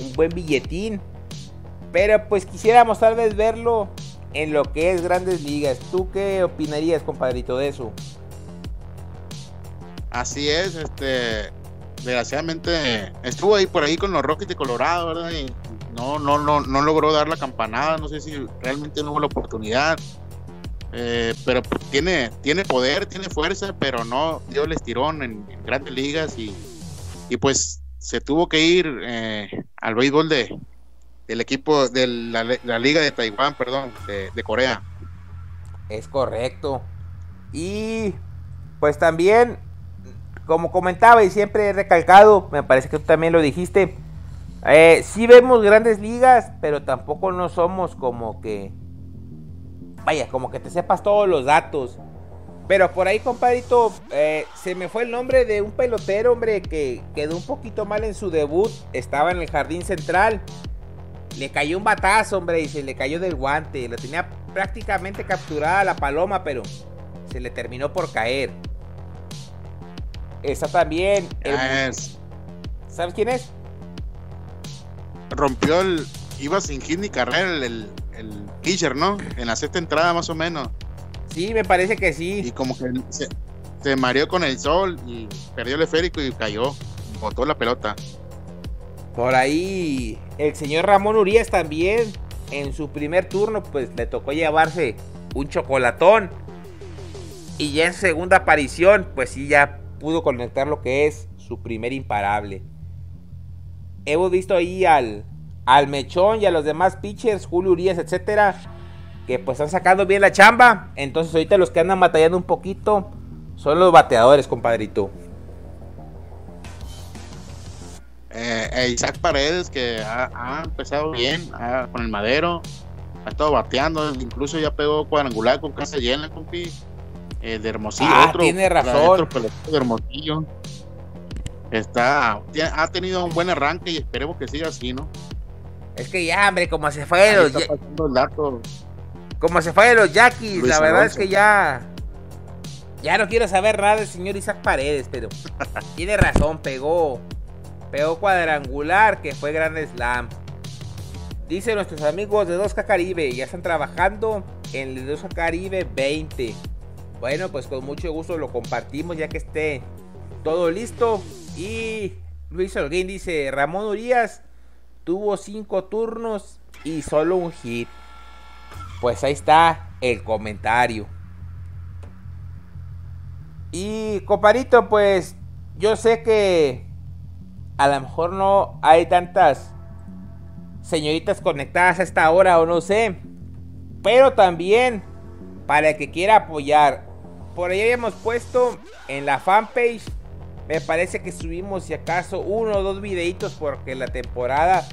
un buen billetín. Pero pues quisiéramos tal vez verlo en lo que es grandes ligas. ¿Tú qué opinarías, compadrito, de eso? Así es, este, desgraciadamente estuvo ahí por ahí con los Rockies de Colorado, ¿verdad? Y no, no, no, no logró dar la campanada, no sé si realmente no hubo la oportunidad. Eh, pero tiene, tiene poder, tiene fuerza, pero no dio el estirón en, grandes ligas y, y, pues se tuvo que ir eh, al béisbol de, del equipo de la, liga de Taiwán, perdón, de, Corea. Es correcto. Y pues también, como comentaba y siempre he recalcado, me parece que tú también lo dijiste, eh, sí vemos grandes ligas, pero tampoco no somos como que, vaya, como que te sepas todos los datos. Pero por ahí, compadrito, eh, se me fue el nombre de un pelotero, hombre, que quedó un poquito mal en su debut. Estaba en el jardín central. Le cayó un batazo, hombre, y se le cayó del guante. Lo tenía prácticamente capturada la paloma, pero se le terminó por caer. Está también. ¿Sabes quién es? Rompió el. Iba sin hit ni carrera el, el, pitcher, ¿no? En la sexta entrada, más o menos. Sí, me parece que sí. Y como que se, se mareó con el sol y perdió el esférico y cayó. Botó la pelota. Por ahí el señor Ramón Urias también en su primer turno pues le tocó llevarse un chocolatón. Y ya en segunda aparición pues sí ya pudo conectar lo que es su primer imparable. Hemos visto ahí al, al Mechón y a los demás pitchers, Julio Urias, etcétera, que pues están sacando bien la chamba. Entonces ahorita los que andan batallando un poquito son los bateadores, compadrito. Eh, Isaac Paredes, que ha, empezado bien con el madero, ha estado bateando, incluso ya pegó cuadrangular con casa llena, compi. Eh, de Hermosillo, ah, otro, tiene razón. de Hermosillo. Está, ha tenido un buen arranque y esperemos que siga así, ¿no? Es que ya, hombre, como se fue los. Como se fue de los Yaquis, la verdad es que ya. Ya no quiero saber nada del señor Isaac Paredes, pero tiene razón, pegó Pegó cuadrangular que fue Gran Slam. Dice nuestros amigos de 2K Caribe, ya están trabajando en el 2K Caribe 20. Bueno, pues con mucho gusto lo compartimos ya que esté todo listo. Y Luis Holguín dice, Ramón Urias tuvo 5 turnos y solo un hit. Pues ahí está el comentario. Y comparito, pues yo sé que a lo mejor no hay tantas señoritas conectadas a esta hora o no sé. Pero también para el que quiera apoyar. Por ahí habíamos puesto en la fanpage. Me parece que subimos si acaso uno o dos videitos porque la temporada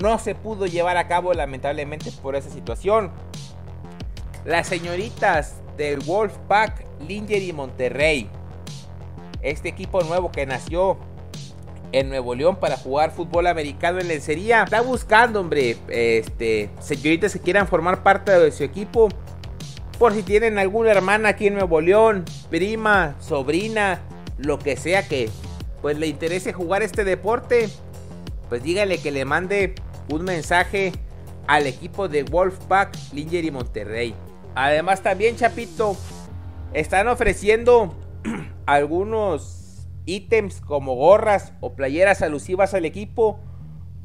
no se pudo llevar a cabo lamentablemente por esa situación. Las señoritas del Wolfpack, Linger y Monterrey. Este equipo nuevo que nació en Nuevo León para jugar fútbol americano en lencería. Está buscando, hombre, este, señoritas que quieran formar parte de su equipo. Por si tienen alguna hermana aquí en Nuevo León, prima, sobrina, lo que sea que pues le interese jugar este deporte, pues dígale que le mande un mensaje al equipo de Wolfpack, Linger y Monterrey. Además también, Chapito, están ofreciendo algunos ítems como gorras o playeras alusivas al equipo.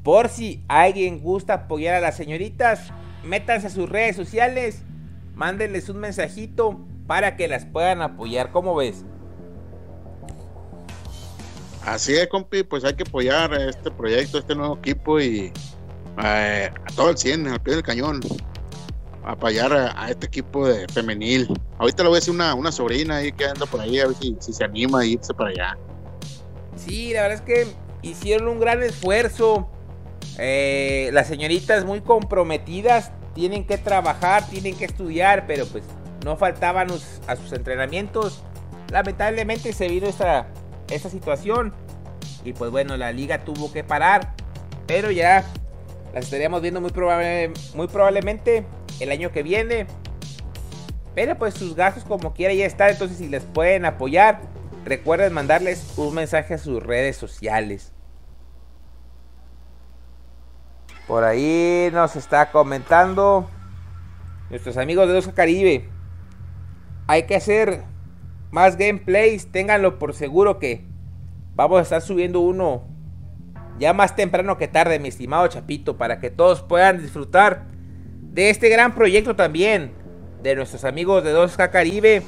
Por si alguien gusta apoyar a las señoritas, métanse a sus redes sociales, mándenles un mensajito para que las puedan apoyar. ¿Cómo ves? Así es, compi, pues hay que apoyar este proyecto, este nuevo equipo y eh, a todo el 100, al pie del cañón, apoyar a, este equipo de femenil. Ahorita lo voy a decir una, una sobrina ahí que anda por ahí, a ver si, se anima a irse para allá. Sí, la verdad es que hicieron un gran esfuerzo. Eh, las señoritas muy comprometidas tienen que trabajar, tienen que estudiar, pero pues no faltaban a sus entrenamientos. Lamentablemente se vino esta esa situación. Y pues bueno, la liga tuvo que parar. Pero ya las estaríamos viendo muy, muy probablemente el año que viene. Pero pues sus gastos como quiera ya están. Entonces si les pueden apoyar, recuerden mandarles un mensaje a sus redes sociales. Por ahí nos está comentando nuestros amigos de Dos Caribe. Hay que hacer más gameplays, ténganlo por seguro que vamos a estar subiendo uno ya más temprano que tarde, mi estimado Chapito, para que todos puedan disfrutar de este gran proyecto también de nuestros amigos de 2K Caribe,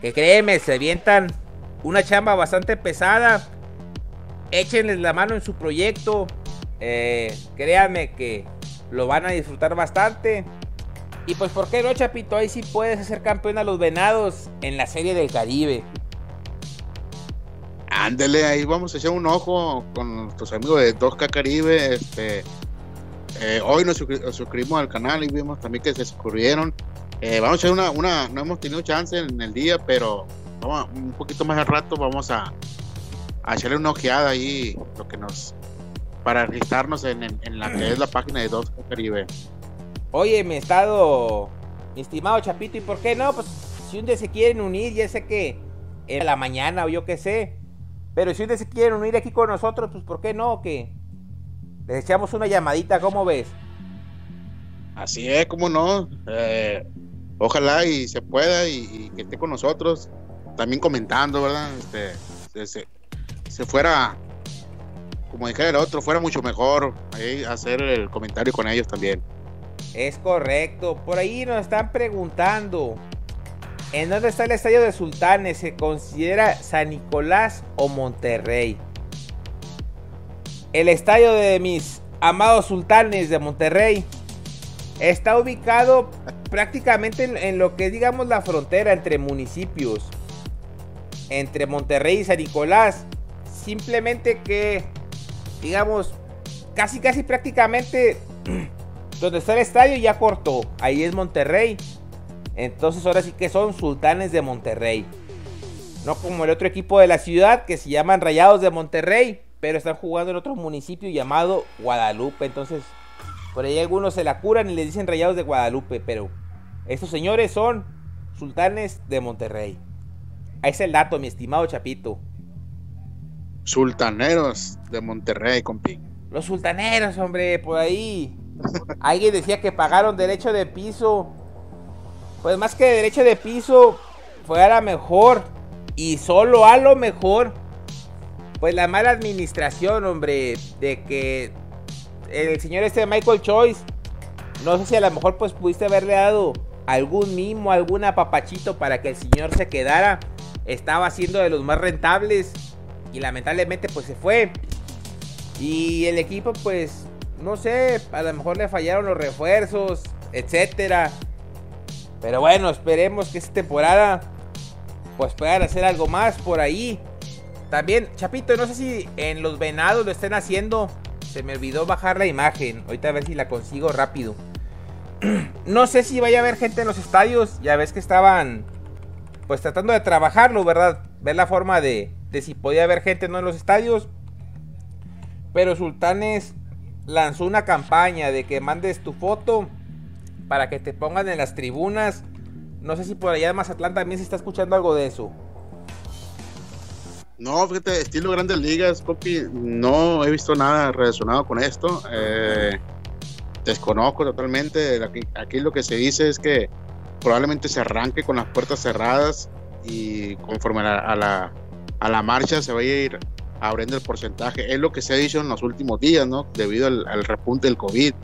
que créeme, se avientan una chamba bastante pesada. Échenles la mano en su proyecto. Eh, créanme que lo van a disfrutar bastante. Y pues, ¿por qué no, Chapito? Ahí sí puedes hacer campeón a los venados en la Serie del Caribe. Ándele, ahí vamos a echar un ojo con nuestros amigos de 2K Caribe. Este, eh, hoy nos, suscribimos al canal y vimos también que se suscribieron. Eh, vamos a echar una, una, no hemos tenido chance en el día, pero vamos, un poquito más al rato vamos a, a echarle una ojeada ahí, lo que nos, para registrarnos en, en la que es la página de 2K Caribe. Oye, mi estado, estimado Chapito, ¿y por qué no? Pues si un día se quieren unir, ya sé que en la mañana o yo qué sé. Pero si día se quieren unir aquí con nosotros, pues ¿por qué no? Que les echamos una llamadita, ¿cómo ves? Así es, ¿cómo no? Eh, ojalá y se pueda y, que esté con nosotros, también comentando, ¿verdad? Este, se, fuera, como dijera el otro, fuera mucho mejor hacer el comentario con ellos también. Es correcto. Por ahí nos están preguntando. ¿En dónde está el estadio de Sultanes? ¿Se considera San Nicolás o Monterrey? El estadio de mis amados sultanes de Monterrey está ubicado prácticamente en, lo que es, digamos, la frontera entre municipios. Entre Monterrey y San Nicolás. Simplemente que, digamos, casi, casi prácticamente donde está el estadio ya cortó. Ahí es Monterrey. Entonces ahora sí que son sultanes de Monterrey. No como el otro equipo de la ciudad que se llaman Rayados de Monterrey. Pero están jugando en otro municipio llamado Guadalupe. Entonces por ahí algunos se la curan y le dicen Rayados de Guadalupe. Pero estos señores son sultanes de Monterrey. Ahí es el dato, mi estimado Chapito. Sultaneros de Monterrey, compi. Los sultaneros, hombre, por ahí. Alguien decía que pagaron derecho de piso. Pues más que derecho de piso, fue a la mejor. Y solo a lo mejor. Pues la mala administración, hombre. De que el señor este Michael Choice. No sé si a lo mejor pues pudiste haberle dado algún mimo, algún apapachito para que el señor se quedara. Estaba siendo de los más rentables. Y lamentablemente pues se fue. Y el equipo pues no sé, a lo mejor le fallaron los refuerzos, etcétera. Pero bueno, esperemos que esta temporada pues puedan hacer algo más por ahí. También, Chapito, no sé si en los venados lo estén haciendo se me olvidó bajar la imagen. Ahorita a ver si la consigo rápido. no sé si vaya a haber gente en los estadios. Ya ves que estaban pues tratando de trabajarlo, ¿verdad? Ver la forma de, de si podía haber gente no en los estadios. Pero Sultanes lanzó una campaña de que mandes tu foto para que te pongan en las tribunas. No sé si por allá de Mazatlán también se está escuchando algo de eso. No, fíjate, estilo Grandes Ligas, Copi, no he visto nada relacionado con esto. Eh, desconozco totalmente. Aquí, lo que se dice es que probablemente se arranque con las puertas cerradas y conforme a la, a la, marcha se vaya a ir abriendo el porcentaje. Es lo que se ha dicho en los últimos días, ¿no? Debido al, repunte del COVID.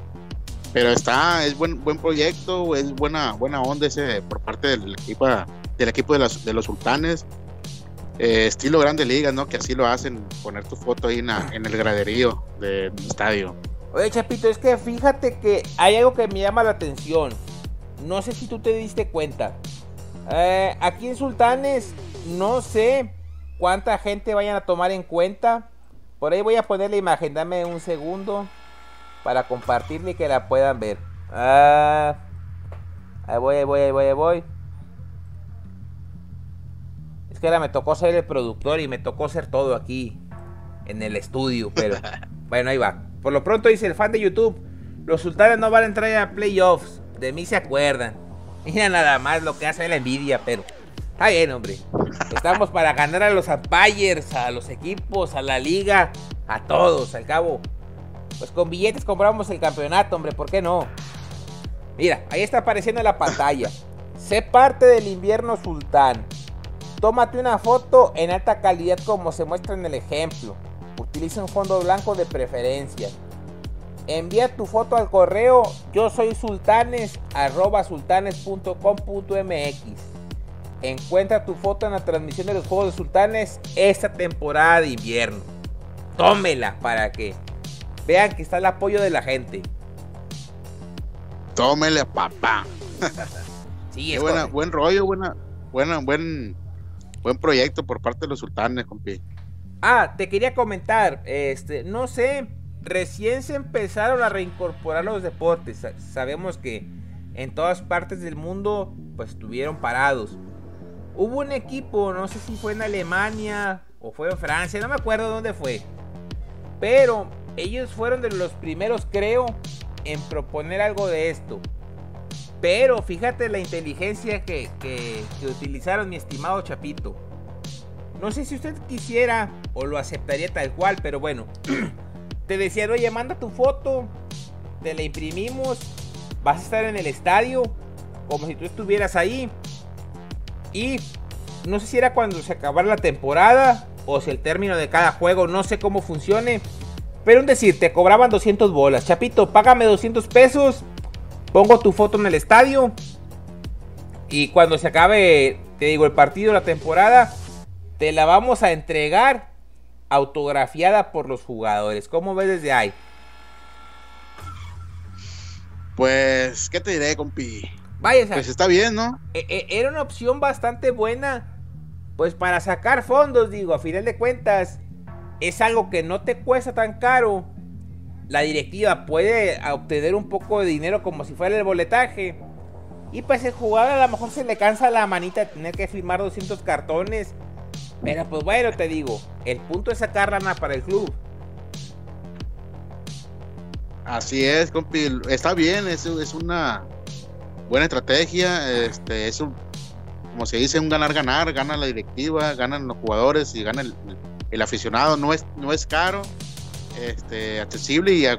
Pero está, es buen, buen proyecto, es buena, buena onda ese por parte del equipo, del equipo de, los sultanes. Eh, estilo Grande Liga, ¿no? Que así lo hacen, poner tu foto ahí en, en el graderío del estadio. Oye, Chapito, es que fíjate que hay algo que me llama la atención. No sé si tú te diste cuenta. Eh, aquí en Sultanes, no sé cuánta gente vayan a tomar en cuenta. Por ahí voy a poner la imagen, dame un segundo para compartirle y que la puedan ver. Ah, ahí voy, ahí voy, ahí voy, ahí voy que ahora me tocó ser el productor y me tocó ser todo aquí en el estudio, pero bueno, ahí va. Por lo pronto dice el fan de YouTube, los sultanes no van a entrar a playoffs, de mí se acuerdan. Mira nada más lo que hace la envidia, pero está bien, hombre. Estamos para ganar a los umpires, a los equipos, a la liga, a todos, al cabo. Pues con billetes compramos el campeonato, hombre, ¿por qué no? Mira, ahí está apareciendo en la pantalla. Sé parte del invierno sultán. Tómate una foto en alta calidad como se muestra en el ejemplo. Utiliza un fondo blanco de preferencia. Envía tu foto al correo yo soy sultanes. Encuentra tu foto en la transmisión de los Juegos de Sultanes esta temporada de invierno. Tómela para que vean que está el apoyo de la gente. Tómela, papá. sí, es buena, buen rollo, buena, buena, buen buen proyecto por parte de los sultanes, compi. Ah, te quería comentar, este, no sé, recién se empezaron a reincorporar los deportes. Sabemos que en todas partes del mundo, pues estuvieron parados. Hubo un equipo, no sé si fue en Alemania o fue en Francia, no me acuerdo dónde fue. Pero ellos fueron de los primeros, creo, en proponer algo de esto. Pero fíjate la inteligencia que, utilizaron mi estimado Chapito. No sé si usted quisiera o lo aceptaría tal cual, pero bueno. Te decían, oye, manda tu foto, te la imprimimos, vas a estar en el estadio, como si tú estuvieras ahí. Y no sé si era cuando se acabara la temporada o si el término de cada juego, no sé cómo funcione. Pero un decir, te cobraban 200 bolas. Chapito, págame 200 pesos pongo tu foto en el estadio y cuando se acabe, te digo, el partido, la temporada, te la vamos a entregar autografiada por los jugadores. ¿Cómo ves desde ahí? Pues, ¿qué te diré, compi? Vaya, pues está bien, ¿no? E, e, era una opción bastante buena, pues para sacar fondos, digo, a final de cuentas, es algo que no te cuesta tan caro la directiva puede obtener un poco de dinero como si fuera el boletaje. Y pues el jugador a lo mejor se le cansa la manita de tener que firmar 200 cartones. Pero pues bueno, te digo, el punto es sacar lana para el club. Así es, compi. Está bien, es, es una buena estrategia. Este, es un, como se dice, un ganar-ganar. Gana la directiva, ganan los jugadores y gana el, el aficionado. No es, no es caro este, accesible y eh,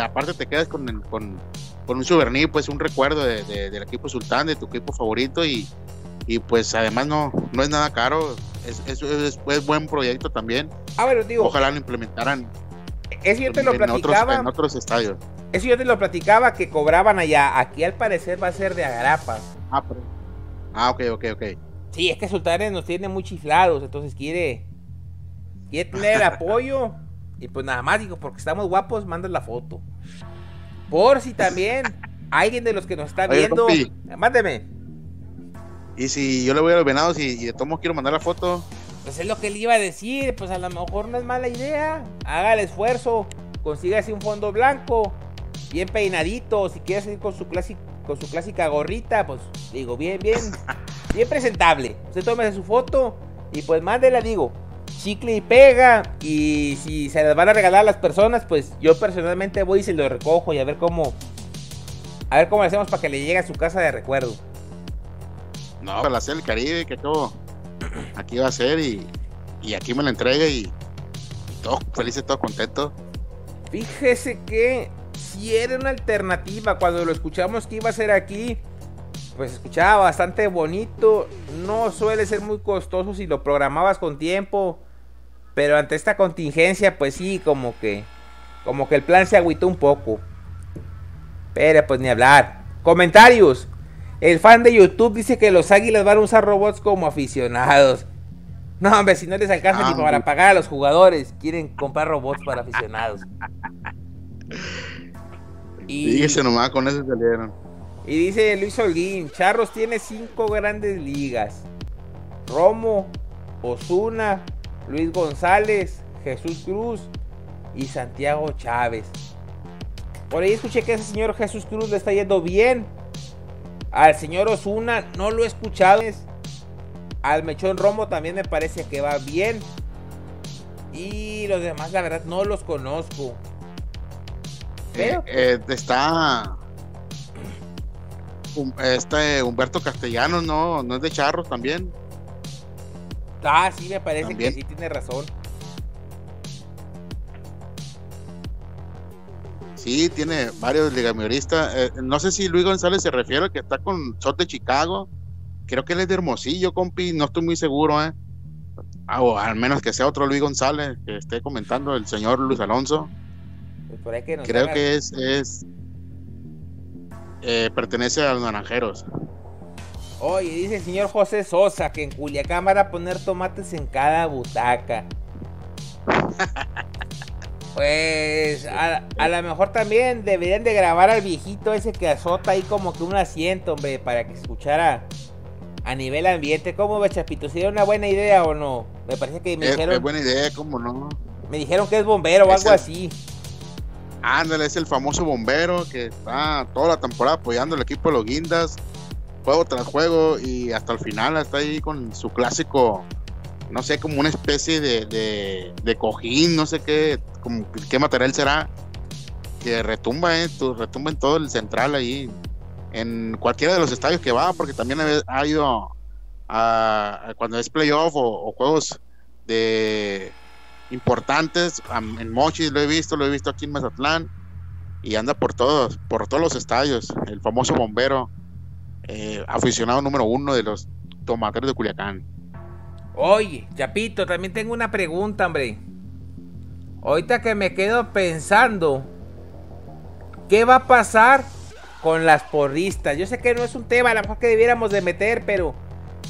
aparte te quedas con, con, un souvenir, pues un recuerdo de, del equipo sultán, de tu equipo favorito y, y pues además no, no es nada caro, es, es, es, buen proyecto también. Ah, digo, Ojalá lo implementaran. Eso yo te lo platicaba. En otros, estadios. Eso yo te lo platicaba que cobraban allá. Aquí al parecer va a ser de agrapa. Ah, ah, ok, ok, ok. Sí, es que Sultanes nos tiene muy chiflados, entonces quiere, quiere tener apoyo y pues nada más digo, porque estamos guapos, manda la foto. Por si también alguien de los que nos está viendo, mándeme. Y si yo le voy a los venados y, de todos quiero mandar la foto. Pues es lo que le iba a decir, pues a lo mejor no es mala idea. Haga el esfuerzo. consígase un fondo blanco, bien peinadito, si quieres ir con su clásica, con su clásica gorrita, pues digo, bien, bien, bien presentable. Usted tome su foto y pues mándela, digo, chicle y pega. Y si se las van a regalar a las personas, pues yo personalmente voy y se lo recojo y a ver cómo. A ver cómo lo hacemos para que le llegue a su casa de recuerdo. No, para hacer el Caribe, que todo aquí va a ser y, y aquí me lo entrega y, y todo feliz y todo contento. Fíjese que si era una alternativa cuando lo escuchamos que iba a ser aquí, pues escuchaba bastante bonito. No suele ser muy costoso si lo programabas con tiempo. Pero ante esta contingencia, pues sí, como que. Como que el plan se agüitó un poco. Pero pues ni hablar. Comentarios. El fan de YouTube dice que los águilas van a usar robots como aficionados. No, hombre, si no les alcanza ni para pagar a los jugadores, quieren comprar robots para aficionados. Y... Dígase nomás, con eso salieron. Y dice Luis Holguín, Charros tiene cinco grandes ligas. Romo, Osuna, Luis González, Jesús Cruz y Santiago Chávez. Por ahí escuché que ese señor Jesús Cruz le está yendo bien. Al señor Osuna no lo he escuchado. Al Mechón Romo también me parece que va bien. Y los demás, la verdad, no los conozco. Eh, eh, está este Humberto Castellanos, ¿no? ¿No es de Charros también? Ah, sí, me parece que sí tiene razón. Sí, tiene varios ligamioristas. Eh, no sé si Luis González se refiere al que está con Sot de Chicago. Creo que él es de Hermosillo, compi. No estoy muy seguro, ¿eh? O al menos que sea otro Luis González que esté comentando el señor Luis Alonso. Creo que es, es eh, pertenece a los naranjeros. Oye, dice el señor José Sosa que en Culiacán van a poner tomates en cada butaca. Pues a, a lo mejor también deberían de grabar al viejito ese que azota ahí como que un asiento, hombre, para que escuchara a nivel ambiente. ¿Cómo ve, Chapito? ¿Sería una buena idea o no? Me parece que me dijeron... Es buena idea, ¿cómo no? Me dijeron que es bombero o algo así. Ándale, es el famoso bombero que está toda la temporada apoyando al equipo de los Guindas, juego tras juego y hasta el final está ahí con su clásico, no sé, como una especie de, de, cojín, no sé qué, qué material será, que retumba, eh, retumba en todo el central ahí, en cualquiera de los estadios que va, porque también ha, ido cuando es playoff o juegos de importantes. En Mochis lo he visto, lo he visto aquí en Mazatlán. Y anda por todos, por todos los estadios. El famoso bombero, eh, aficionado número uno de los tomateros de Culiacán. Oye, Chapito, también tengo una pregunta, hombre. Ahorita que me quedo pensando, ¿qué va a pasar con las porristas? Yo sé que no es un tema a lo mejor que debiéramos de meter, pero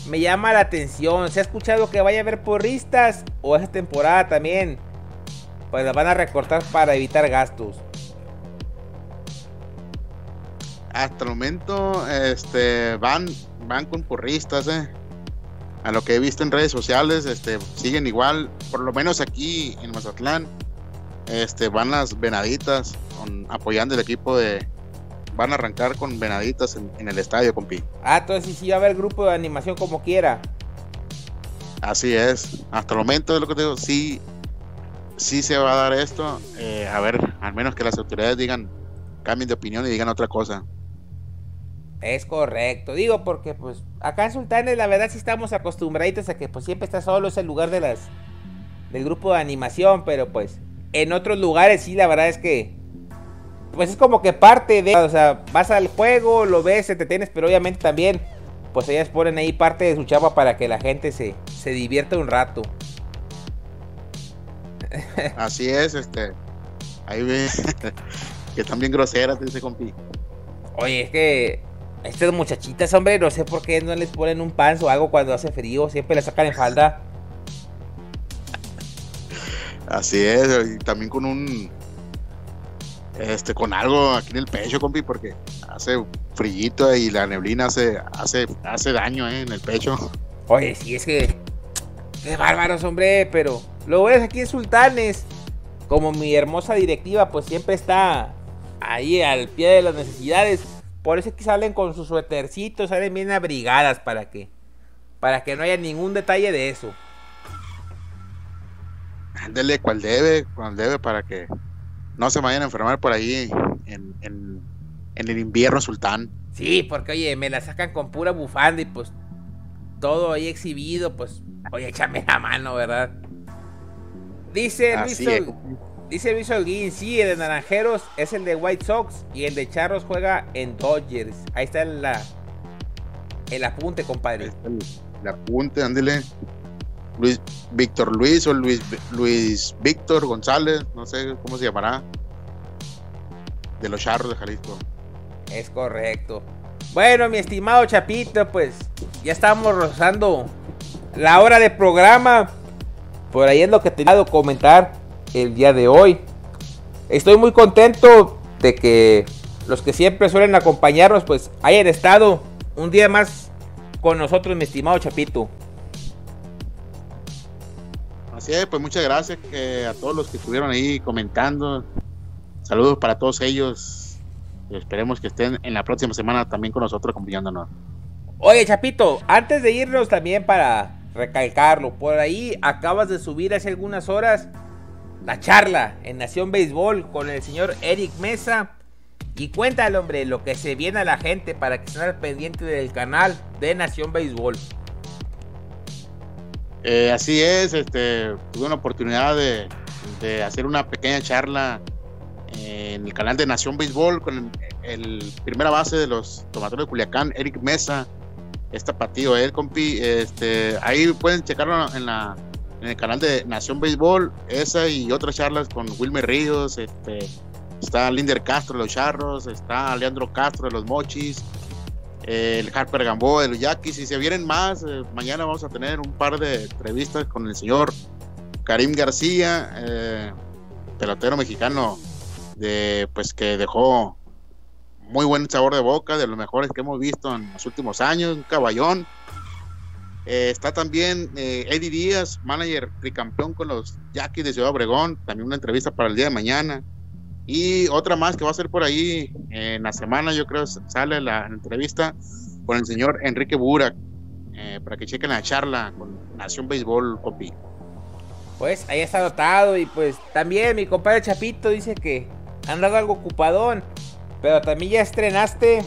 me llama la atención. ¿Se ha escuchado que vaya a haber porristas? O esa temporada también. Pues la van a recortar para evitar gastos. Hasta el momento, este, van, van con porristas, eh. A lo que he visto en redes sociales, este, siguen igual, por lo menos aquí en Mazatlán, este, van las venaditas apoyando el equipo de, van a arrancar con venaditas en, el estadio, compi. Ah, entonces sí va a haber grupo de animación como quiera. Así es. Hasta el momento de lo que te digo, sí, sí se va a dar esto. Eh, a ver, al menos que las autoridades digan, cambien de opinión y digan otra cosa. Es correcto, digo porque pues acá en Sultanes la verdad sí estamos acostumbraditos a que pues siempre está solo ese lugar de las del grupo de animación, pero pues en otros lugares sí la verdad es que pues es como que parte de, o sea, vas al juego, lo ves, te tienes, pero obviamente también, pues ellas ponen ahí parte de su chapa para que la gente se, se divierta un rato. Así es, este, ahí ve, que también groseras, dice compi. Oye, es que estas muchachitas, hombre, no sé por qué no les ponen un pan o algo cuando hace frío, siempre les sacan en falda. Así es, y también con un este, con algo aquí en el pecho, compi, porque hace frillito y la neblina hace, hace, hace daño eh, en el pecho. Oye, sí, es que. Qué bárbaros, hombre, pero lo ves aquí en Sultanes. como mi hermosa directiva, pues siempre está ahí al pie de las necesidades. Por eso es que salen con sus suétercitos, salen bien abrigadas para que, para que no haya ningún detalle de eso. Ándele cual debe, cual debe para que no se vayan a enfermar por ahí en, en, el invierno sultán. Sí, porque oye, me la sacan con pura bufanda y pues todo ahí exhibido, pues oye, échame la mano, ¿verdad? Dice Luis, dice Luis Holguín, sí, el de Naranjeros es el de White Sox y el de Charros juega en Dodgers. Ahí está el, el apunte, compadre. El, el apunte, ándele. Luis Víctor Luis o Luis Luis Víctor González, no sé cómo se llamará, de los charros de Jalisco. Es correcto. Bueno, mi estimado Chapito, pues ya estamos rozando la hora de programa. Por ahí es lo que te he comentar el día de hoy. Estoy muy contento de que los que siempre suelen acompañarnos, pues hayan estado un día más con nosotros, mi estimado Chapito. Así es, pues muchas gracias a todos los que estuvieron ahí comentando. Saludos para todos ellos. Esperemos que estén en la próxima semana también con nosotros acompañándonos. Oye, Chapito, antes de irnos también para recalcarlo, por ahí acabas de subir hace algunas horas la charla en Nación Béisbol con el señor Eric Mesa. Y cuéntale, hombre, lo que se viene a la gente para que estén al pendiente del canal de Nación Béisbol. Eh, así es, este, tuve una oportunidad de, hacer una pequeña charla en el canal de Nación Béisbol con el, primera base de los tomateros de Culiacán, Eric Mesa. Este partido, él, compi, este, ahí pueden checarlo en, la, en el canal de Nación Béisbol, esa y otras charlas con Wilmer Ríos, este, está Linder Castro de los Charros, está Leandro Castro de los Mochis, el Harper Gamboa los Yaquis. Si se vienen más, eh, mañana vamos a tener un par de entrevistas con el señor Karim García, eh, pelotero mexicano, de, pues que dejó muy buen sabor de boca, de los mejores que hemos visto en los últimos años, un caballón. Eh, está también Eddie Díaz, manager tricampeón con los Yaquis de Ciudad Obregón, también una entrevista para el día de mañana. Y otra más que va a ser por ahí en la semana, yo creo, sale la entrevista con el señor Enrique Burak, eh, para que chequen la charla con Nación Béisbol, Copi. Pues ahí está anotado y pues también mi compadre Chapito dice que han dado algo ocupadón, pero también ya estrenaste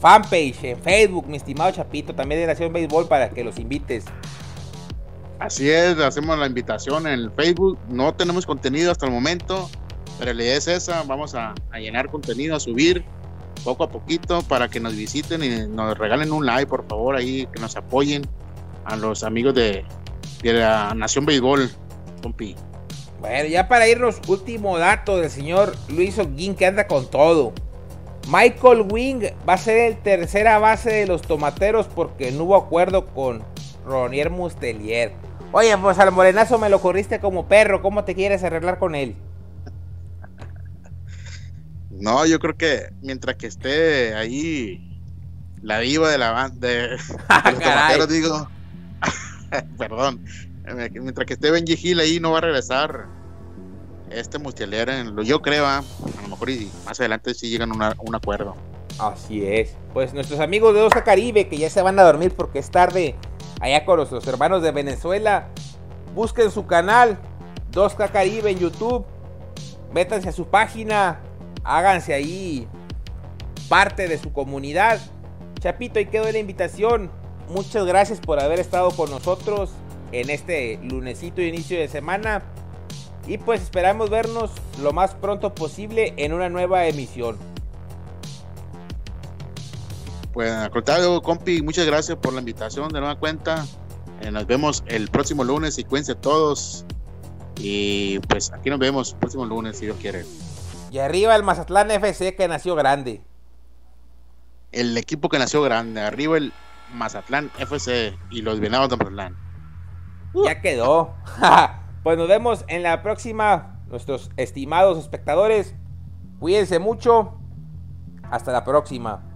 fanpage en Facebook, mi estimado Chapito, también de Nación Béisbol para que los invites. Así es, hacemos la invitación en el Facebook, no tenemos contenido hasta el momento, la idea es esa, vamos a, llenar contenido, a subir poco a poquito para que nos visiten y nos regalen un like, por favor, ahí, que nos apoyen a los amigos de, la Nación Béisbol, compi. Bueno, ya para irnos, último dato del señor Luis Oguín que anda con todo. Michael Wing va a ser el tercera base de los tomateros porque no hubo acuerdo con Ronier Mustelier. Oye, pues al morenazo me lo corriste como perro, ¿cómo te quieres arreglar con él? No, yo creo que mientras que esté ahí la viva de la banda de, los tomateros, digo, perdón, mientras que esté Benji Hill ahí no va a regresar este Mustialera, yo creo, ¿ah? a lo mejor y más adelante sí llegan a un acuerdo. Así es. Pues nuestros amigos de Osa Caribe que ya se van a dormir porque es tarde allá con los hermanos de Venezuela, busquen su canal 2K Caribe en YouTube, métanse a su página, háganse ahí parte de su comunidad. Chapito, y quedó la invitación. Muchas gracias por haber estado con nosotros en este lunesito inicio de semana. Y pues esperamos vernos lo más pronto posible en una nueva emisión. Pues al compi, muchas gracias por la invitación de nueva cuenta. Eh, nos vemos el próximo lunes y cuídense todos. Y pues aquí nos vemos el próximo lunes si Dios quiere. Y arriba el Mazatlán FC que nació grande. El equipo que nació grande. Arriba el Mazatlán FC y los Venados de Mazatlán. Ya quedó. pues nos vemos en la próxima. Nuestros estimados espectadores. Cuídense mucho. Hasta la próxima.